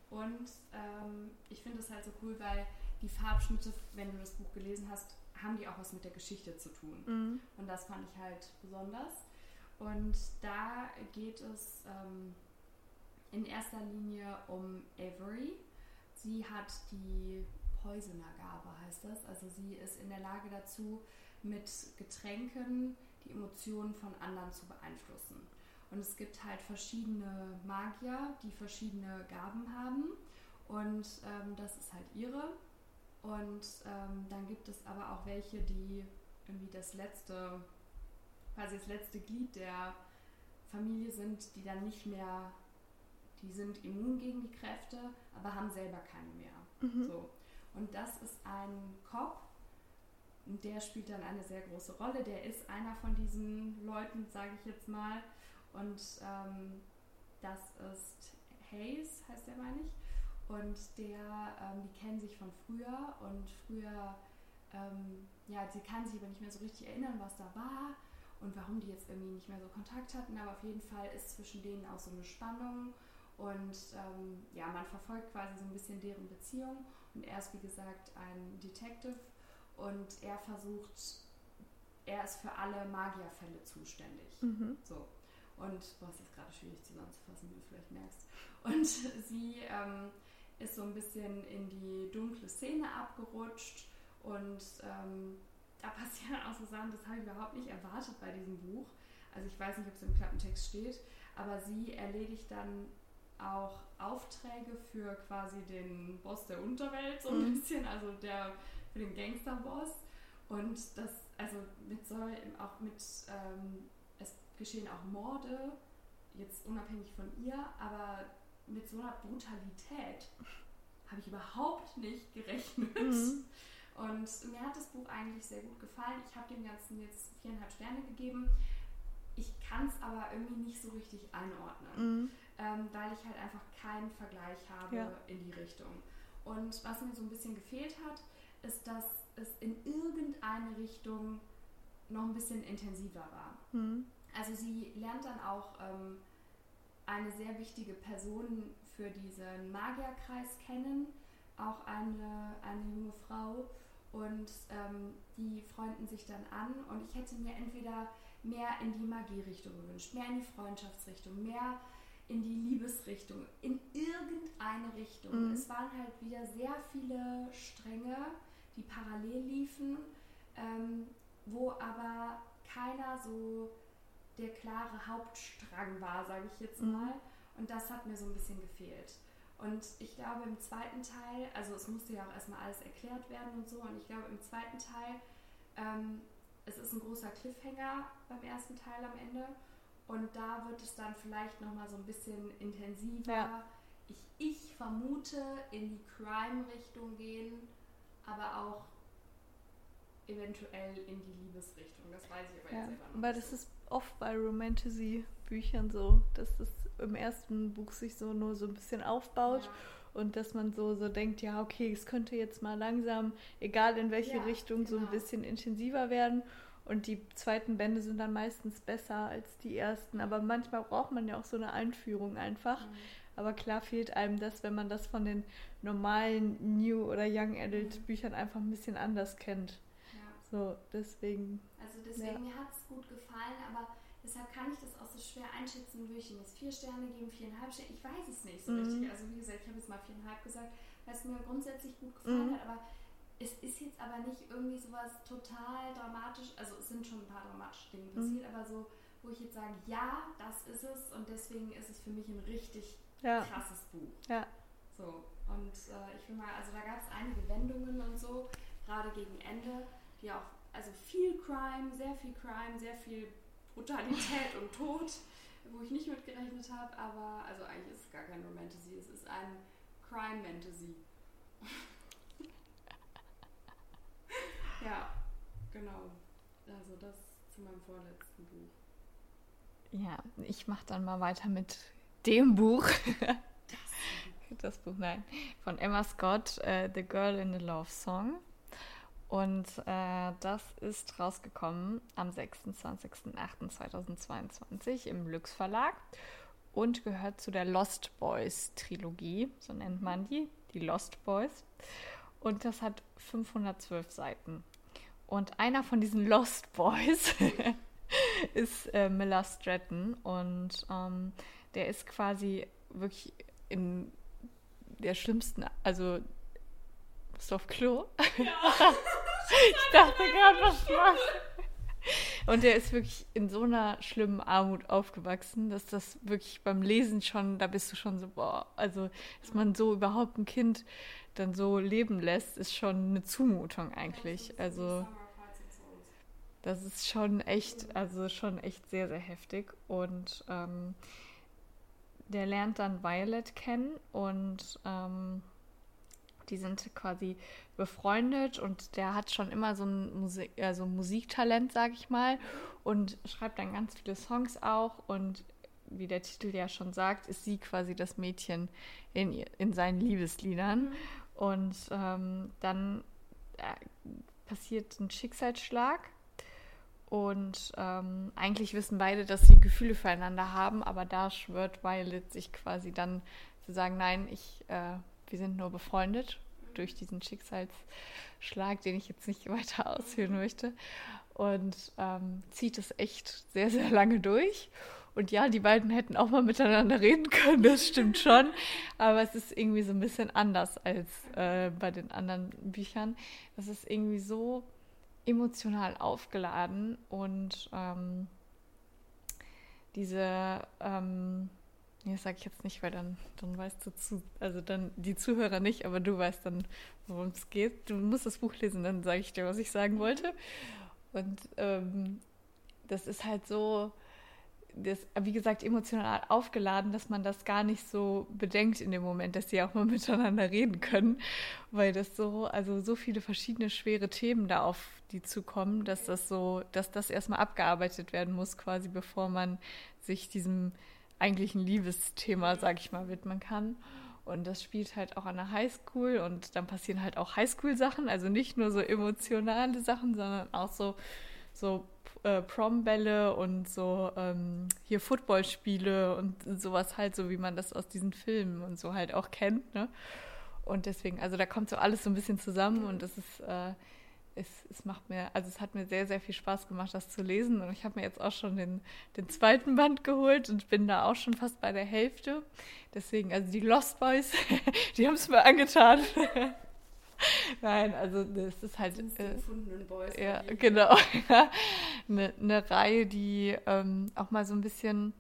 Und ähm, ich finde es halt so cool, weil die Farbschnitte, wenn du das Buch gelesen hast, haben die auch was mit der Geschichte zu tun. Mhm. Und das fand ich halt besonders. Und da geht es ähm, in erster Linie um Avery. Sie hat die Poisonergabe, heißt das. Also sie ist in der Lage dazu, mit Getränken die Emotionen von anderen zu beeinflussen. Und es gibt halt verschiedene Magier, die verschiedene Gaben haben. Und ähm, das ist halt ihre. Und ähm, dann gibt es aber auch welche, die irgendwie das letzte, quasi das letzte Glied der Familie sind, die dann nicht mehr, die sind immun gegen die Kräfte, aber haben selber keine mehr. Mhm. So. Und das ist ein Cop, der spielt dann eine sehr große Rolle. Der ist einer von diesen Leuten, sage ich jetzt mal. Und ähm, das ist Hayes, heißt der, meine ich. Und der, ähm, die kennen sich von früher und früher, ähm, ja, sie kann sich aber nicht mehr so richtig erinnern, was da war und warum die jetzt irgendwie nicht mehr so Kontakt hatten. Aber auf jeden Fall ist zwischen denen auch so eine Spannung und ähm, ja, man verfolgt quasi so ein bisschen deren Beziehung. Und er ist, wie gesagt, ein Detective und er versucht, er ist für alle Magierfälle zuständig. Mhm. So. Und boah, es ist gerade schwierig zusammenzufassen, wie du vielleicht merkst. Und sie ähm, ist so ein bisschen in die dunkle Szene abgerutscht und ähm, da passieren auch so Sachen, das habe ich überhaupt nicht erwartet bei diesem Buch. Also ich weiß nicht, ob es im Klappentext steht, aber sie erledigt dann auch Aufträge für quasi den Boss der Unterwelt, so ein mhm. bisschen, also der für den Gangsterboss. Und das, also mit so, auch mit, ähm, es geschehen auch Morde, jetzt unabhängig von ihr, aber mit so einer Brutalität habe ich überhaupt nicht gerechnet. Mhm. Und mir hat das Buch eigentlich sehr gut gefallen. Ich habe dem Ganzen jetzt viereinhalb Sterne gegeben. Ich kann es aber irgendwie nicht so richtig einordnen, mhm. Ähm, weil ich halt einfach keinen Vergleich habe ja. in die Richtung. Und was mir so ein bisschen gefehlt hat, ist, dass es in irgendeine Richtung noch ein bisschen intensiver war. Mhm. Also sie lernt dann auch ähm, eine sehr wichtige Person für diesen Magierkreis kennen, auch eine, eine junge Frau. Und ähm, die freunden sich dann an. Und ich hätte mir entweder mehr in die Magie-Richtung gewünscht, mehr in die Freundschaftsrichtung, mehr in die Liebesrichtung, in irgendeine Richtung. Mhm. Es waren halt wieder sehr viele Stränge, die parallel liefen, ähm, wo aber keiner so der klare Hauptstrang war, sage ich jetzt mhm. mal. Und das hat mir so ein bisschen gefehlt. Und ich glaube im zweiten Teil, also es musste ja auch erstmal alles erklärt werden und so, und ich glaube im zweiten Teil, ähm, es ist ein großer Cliffhanger beim ersten Teil am Ende. Und da wird es dann vielleicht nochmal so ein bisschen intensiver. Ja. Ich, ich vermute in die Crime-Richtung gehen, aber auch eventuell in die Liebesrichtung. Das weiß ich aber ja, jetzt selber noch. Aber das ist oft bei Romantasy-Büchern so, dass das im ersten Buch sich so nur so ein bisschen aufbaut. Ja. Und dass man so, so denkt, ja, okay, es könnte jetzt mal langsam, egal in welche ja, Richtung, genau. so ein genau. bisschen intensiver werden. Und die zweiten Bände sind dann meistens besser als die ersten. Aber manchmal braucht man ja auch so eine Einführung einfach. Mhm. Aber klar fehlt einem das, wenn man das von den normalen New- oder Young Adult-Büchern einfach ein bisschen anders kennt. So, deswegen. Also deswegen, ja. mir hat es gut gefallen, aber deshalb kann ich das auch so schwer einschätzen. Würde ich ihm jetzt vier Sterne geben, viereinhalb Sterne? Ich weiß es nicht so mhm. richtig. Also wie gesagt, ich habe jetzt mal viereinhalb gesagt, weil es mir grundsätzlich gut gefallen mhm. hat, aber es ist jetzt aber nicht irgendwie sowas total dramatisch. Also es sind schon ein paar dramatische Dinge mhm. passiert, mhm. aber so, wo ich jetzt sage, ja, das ist es und deswegen ist es für mich ein richtig ja. krasses Buch. Ja. So, und äh, ich finde mal, also da gab es einige Wendungen und so, gerade gegen Ende die auch, also viel Crime, sehr viel Crime, sehr viel Brutalität und Tod, wo ich nicht mit gerechnet habe, aber also eigentlich ist es gar kein Romantasy, es ist ein Crime-Fantasy. Ja, genau. Also das zu meinem vorletzten Buch. Ja, ich mache dann mal weiter mit dem Buch. Das, Buch, nein. Von Emma Scott, uh, The Girl in the Love Song. Und äh, das ist rausgekommen am 26.08.2022 im Lux Verlag und gehört zu der Lost Boys Trilogie, so nennt man die, die Lost Boys. Und das hat 512 Seiten. Und einer von diesen Lost Boys ist äh, Miller Stratton und ähm, der ist quasi wirklich in der schlimmsten, also bist du auf Klo? Ja. ich dachte gerade, was machst Und er ist wirklich in so einer schlimmen Armut aufgewachsen, dass das wirklich beim Lesen schon, da bist du schon so, boah, also, dass man so überhaupt ein Kind dann so leben lässt, ist schon eine Zumutung eigentlich. Also, das ist schon echt, also schon echt sehr, sehr heftig. Und ähm, der lernt dann Violet kennen und ähm, Die sind quasi befreundet und der hat schon immer so ein Musik, also Musiktalent, sag ich mal, und schreibt dann ganz viele Songs auch. Und wie der Titel ja schon sagt, ist sie quasi das Mädchen in, in seinen Liebesliedern. Mhm. Und ähm, dann äh, passiert ein Schicksalsschlag. Und ähm, eigentlich wissen beide, dass sie Gefühle füreinander haben, aber da schwört Violet sich quasi dann zu sagen, nein, ich, äh, wir sind nur befreundet durch diesen Schicksalsschlag, den ich jetzt nicht weiter ausführen möchte. Und ähm, zieht es echt sehr, sehr lange durch. Und ja, die beiden hätten auch mal miteinander reden können, das stimmt schon. Aber es ist irgendwie so ein bisschen anders als äh, bei den anderen Büchern. Das ist irgendwie so emotional aufgeladen und ähm, diese, ähm, das sage ich jetzt nicht, weil dann, dann weißt du zu, also dann die Zuhörer nicht, aber du weißt dann, worum es geht. Du musst das Buch lesen, dann sage ich dir, was ich sagen wollte. Und ähm, das ist halt so, das, wie gesagt, emotional aufgeladen, dass man das gar nicht so bedenkt in dem Moment, dass sie auch mal miteinander reden können, weil das so, also so viele verschiedene schwere Themen da auf die zukommen, dass das so, dass das erstmal abgearbeitet werden muss, quasi bevor man sich diesem eigentlichen Liebesthema, sag ich mal, widmen kann. Und das spielt halt auch an der Highschool und dann passieren halt auch Highschool-Sachen, also nicht nur so emotionale Sachen, sondern auch so, so äh, Prombälle und so ähm, hier Footballspiele und sowas halt, so wie man das aus diesen Filmen und so halt auch kennt. Ne? Und deswegen, also da kommt so alles so ein bisschen zusammen und es ist, äh, es, es macht mir, also es hat mir sehr, sehr viel Spaß gemacht, das zu lesen. Und ich habe mir jetzt auch schon den, den zweiten Band geholt und bin da auch schon fast bei der Hälfte. Deswegen, also die Lost Boys, die haben es mir angetan. Nein, also das ist halt. Äh, Boys ja, genau. eine, eine Reihe, die ähm, auch mal so ein bisschen.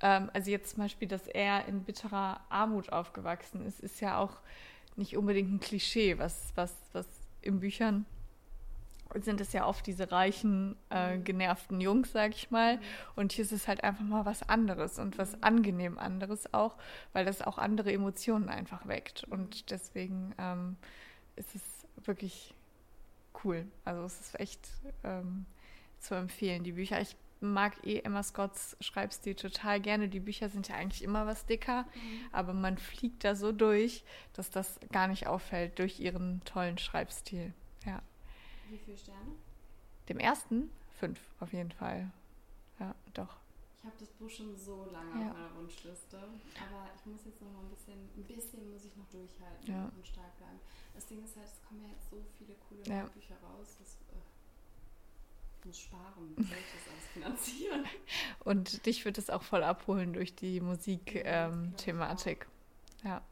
Ähm, also jetzt zum Beispiel, dass er in bitterer Armut aufgewachsen ist, ist ja auch nicht unbedingt ein Klischee, was, was, was in Büchern sind es ja oft diese reichen, äh, mhm. genervten Jungs, sag ich mal. Mhm. Und hier ist es halt einfach mal was anderes und was mhm. angenehm anderes auch, weil das auch andere Emotionen einfach weckt. Und deswegen ähm, ist es wirklich cool. Also es ist echt ähm, zu empfehlen, die Bücher. Ich mag eh Emma Scotts Schreibstil total gerne. Die Bücher sind ja eigentlich immer was dicker, mhm. aber man fliegt da so durch, dass das gar nicht auffällt durch ihren tollen Schreibstil. Ja. Wie viele Sterne? Dem ersten fünf auf jeden Fall. Ja, doch. Ich habe das Buch schon so lange ja. auf meiner Wunschliste, aber ich muss jetzt noch mal ein bisschen, ein bisschen muss ich noch durchhalten ja. und stark bleiben. Das Ding ist halt, es kommen ja jetzt so viele coole ja. Bücher raus, das äh, muss sparen, soll ich das alles finanzieren? Und dich wird es auch voll abholen durch die Musik-Thematik. Ähm, ja.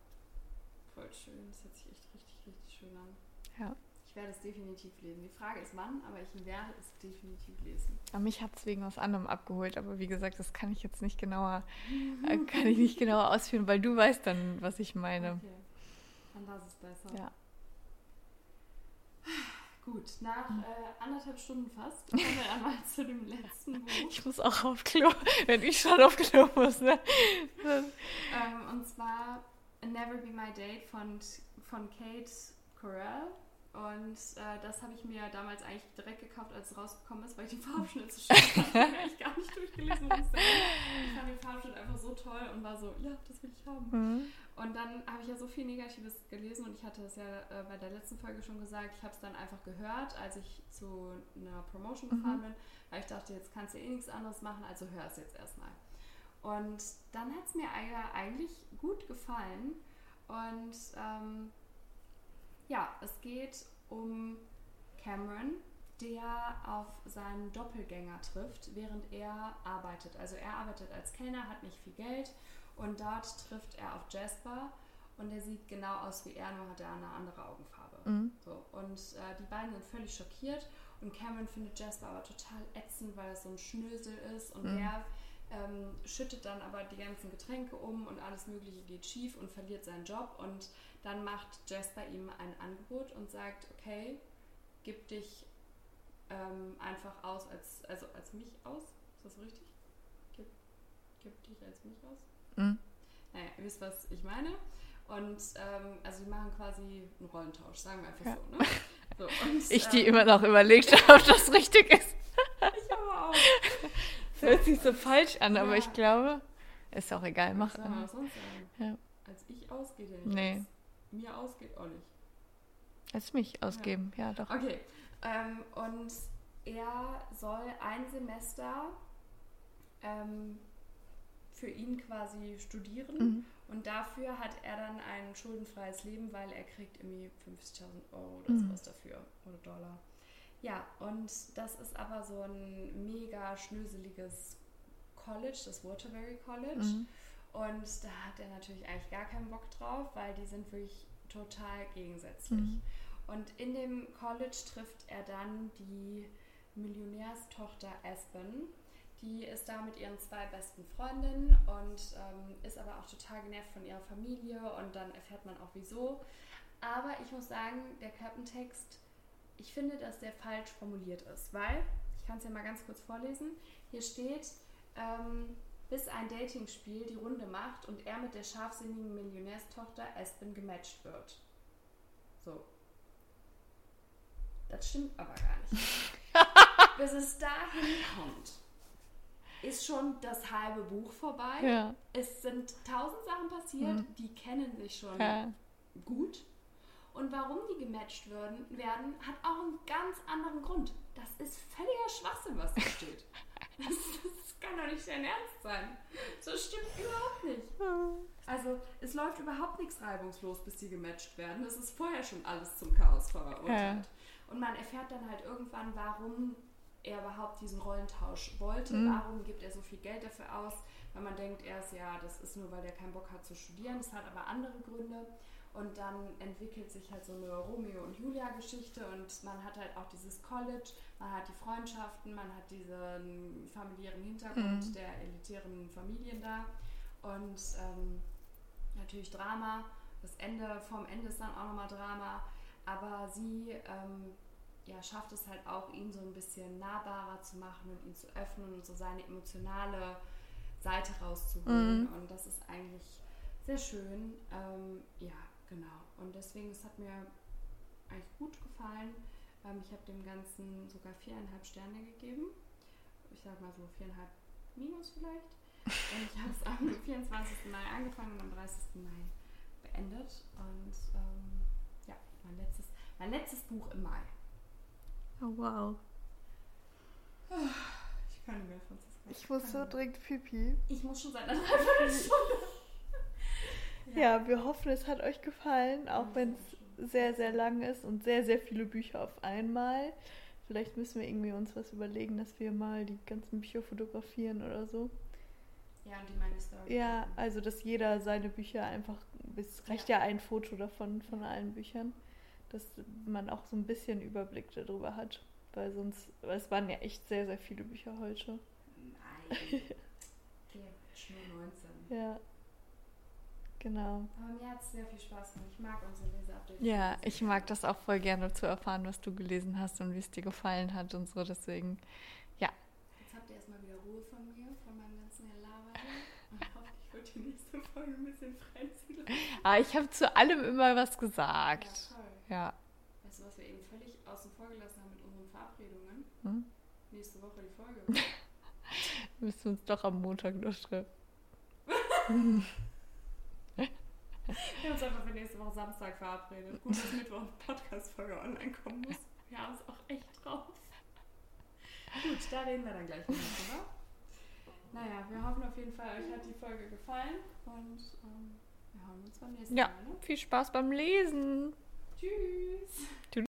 Voll schön, das hört sich echt richtig, richtig schön an. Ja. Ich werde es definitiv lesen. Die Frage ist wann, aber ich werde es definitiv lesen. Aber mich hat es wegen was anderem abgeholt, aber wie gesagt, das kann ich jetzt nicht genauer, äh, kann ich nicht genauer ausführen, weil du weißt dann, was ich meine. Okay. Dann lass es besser. Ja. Gut, nach äh, anderthalb Stunden fast kommen wir einmal zu dem letzten Buch. Ich muss auch auf Klo, wenn ich schon auf Klo muss. Ne? ähm, und zwar Never Be My Date von, von Kate Corral. Und äh, das habe ich mir damals eigentlich direkt gekauft, als es rausgekommen ist, weil ich den Farbschnitt so schön fand. Ich habe gar nicht durchgelesen, es Ich fand den Farbschnitt einfach so toll und war so, ja, das will ich haben. Mhm. Und dann habe ich ja so viel Negatives gelesen und ich hatte es ja äh, bei der letzten Folge schon gesagt, ich habe es dann einfach gehört, als ich zu einer Promotion mhm. gefahren bin, weil ich dachte, jetzt kannst du eh nichts anderes machen, also hör es jetzt erstmal. Und dann hat es mir eigentlich gut gefallen und ähm, ja, es geht um Cameron, der auf seinen Doppelgänger trifft, während er arbeitet. Also er arbeitet als Kellner, hat nicht viel Geld und dort trifft er auf Jasper und er sieht genau aus wie er, nur hat er eine andere Augenfarbe. Mhm. So, und äh, die beiden sind völlig schockiert und Cameron findet Jasper aber total ätzend, weil er so ein Schnösel ist und mhm. der ähm, schüttet dann aber die ganzen Getränke um und alles Mögliche geht schief und verliert seinen Job und dann macht Jasper ihm ein Angebot und sagt, okay, gib dich ähm, einfach aus als, also als mich aus. Ist das richtig? Gib, gib dich als mich aus? Mhm. Naja, ihr wisst, was ich meine. Und ähm, also die machen quasi einen Rollentausch, sagen wir einfach Ja. so. Ne? so und, Ich, die ähm, immer noch überlegt habe, ob das richtig ist. Ich aber auch. Das hört sich so falsch an, aber Ja. ich glaube, ist auch egal. Mach Was soll man sonst sagen? Ja. Als ich ausgeht ja nicht. Nee. Als mir ausgeht auch nicht. Lass mich ausgeben. Ja, doch. Okay. Ähm, und er soll ein Semester ähm, für ihn quasi studieren. Mhm. Und dafür hat er dann ein schuldenfreies Leben, weil er kriegt irgendwie 50.000 Euro oder Mhm. sowas dafür. Oder Dollar. Ja, und das ist aber so ein mega schnöseliges College, das Waterbury College. Mhm. Und da hat er natürlich eigentlich gar keinen Bock drauf, weil die sind wirklich total gegensätzlich. Mhm. Und in dem College trifft er dann die Millionärstochter Aspen. Die ist da mit ihren zwei besten Freundinnen und ähm, ist aber auch total genervt von ihrer Familie und dann erfährt man auch wieso. Aber ich muss sagen, der Klappentext, ich finde, dass der falsch formuliert ist, weil, ich kann es ja mal ganz kurz vorlesen, hier steht, ähm, bis ein Datingspiel die Runde macht und er mit der scharfsinnigen Millionärstochter Aspen gematcht wird. So. Das stimmt aber gar nicht. Bis es dahin kommt, ist schon das halbe Buch vorbei. Ja. Es sind tausend Sachen passiert, Mhm. die kennen sich schon ja. gut. Und warum die gematcht werden, werden, hat auch einen ganz anderen Grund. Das ist völliger Schwachsinn, was da steht. Das, das kann doch nicht dein Ernst sein. So stimmt überhaupt nicht. Also, es läuft überhaupt nichts reibungslos, bis die gematcht werden. Es ist vorher schon alles zum Chaos verurteilt. Und man erfährt dann halt irgendwann, warum er überhaupt diesen Rollentausch wollte. Mhm. Warum gibt er so viel Geld dafür aus? Weil man denkt erst, ja, das ist nur, weil der keinen Bock hat zu studieren. Das hat aber andere Gründe. Und dann entwickelt sich halt so eine Romeo und Julia Geschichte und man hat halt auch dieses College, man hat die Freundschaften, man hat diesen familiären Hintergrund Mhm. der elitären Familien da und ähm, natürlich Drama. Das Ende, vorm Ende ist dann auch nochmal Drama, aber sie ähm, ja, schafft es halt auch, ihn so ein bisschen nahbarer zu machen und ihn zu öffnen und so seine emotionale Seite rauszuholen. Mhm. Und das ist eigentlich sehr schön. Ähm, ja, genau. Und deswegen, es hat mir eigentlich gut gefallen. Ähm, ich habe dem Ganzen sogar viereinhalb Sterne gegeben. Ich sag mal so viereinhalb minus vielleicht. Und ich habe es am 24. Mai angefangen und am 30. Mai beendet. Und ähm, ja, mein letztes, mein letztes Buch im Mai. Oh, wow. Ich kann nicht mehr, Franziska. Ich muss so dringend pipi. Ich muss schon seit einer Dreiviertelstunde. Ja, wir hoffen, es hat euch gefallen, auch Ja, wenn es sehr, sehr lang ist und sehr, sehr viele Bücher auf einmal. Vielleicht müssen wir irgendwie uns was überlegen, dass wir mal die ganzen Bücher fotografieren oder so. Ja, und die meine Story. Ja, also dass jeder seine Bücher einfach, es reicht ja, ein Foto davon, von allen Büchern, dass man auch so ein bisschen Überblick darüber hat. Weil sonst, weil es waren ja echt sehr, sehr viele Bücher heute. Nein. Okay, nur 19. Ja, genau. Aber mir hat es sehr viel Spaß gemacht. Ich mag unsere Leseupdates. Ja, ich mag das auch voll gerne zu erfahren, was du gelesen hast und wie es dir gefallen hat und so. Deswegen, Jetzt habt ihr erstmal wieder Ruhe von mir, von meinem ganzen Gelaber. Und hoffentlich wird die nächste Folge ein bisschen freizügig. ah, ich habe zu allem immer was Ja, gesagt. toll. Ja. Weißt du, was wir eben völlig außen vor gelassen haben mit unseren Verabredungen? Hm? Nächste Woche die Folge. Wir müssen uns doch am Montag noch treffen. Wir haben uns einfach für nächste Woche Samstag verabredet. Gut, dass Mittwoch eine Podcast-Folge online kommen muss. Wir haben es auch echt drauf. Gut, da reden wir dann gleich noch drüber. Naja, wir hoffen auf jeden Fall, euch hat die Folge gefallen und ähm, wir hören uns beim nächsten Ja, Mal. Ne? viel Spaß beim Lesen. Tschüss!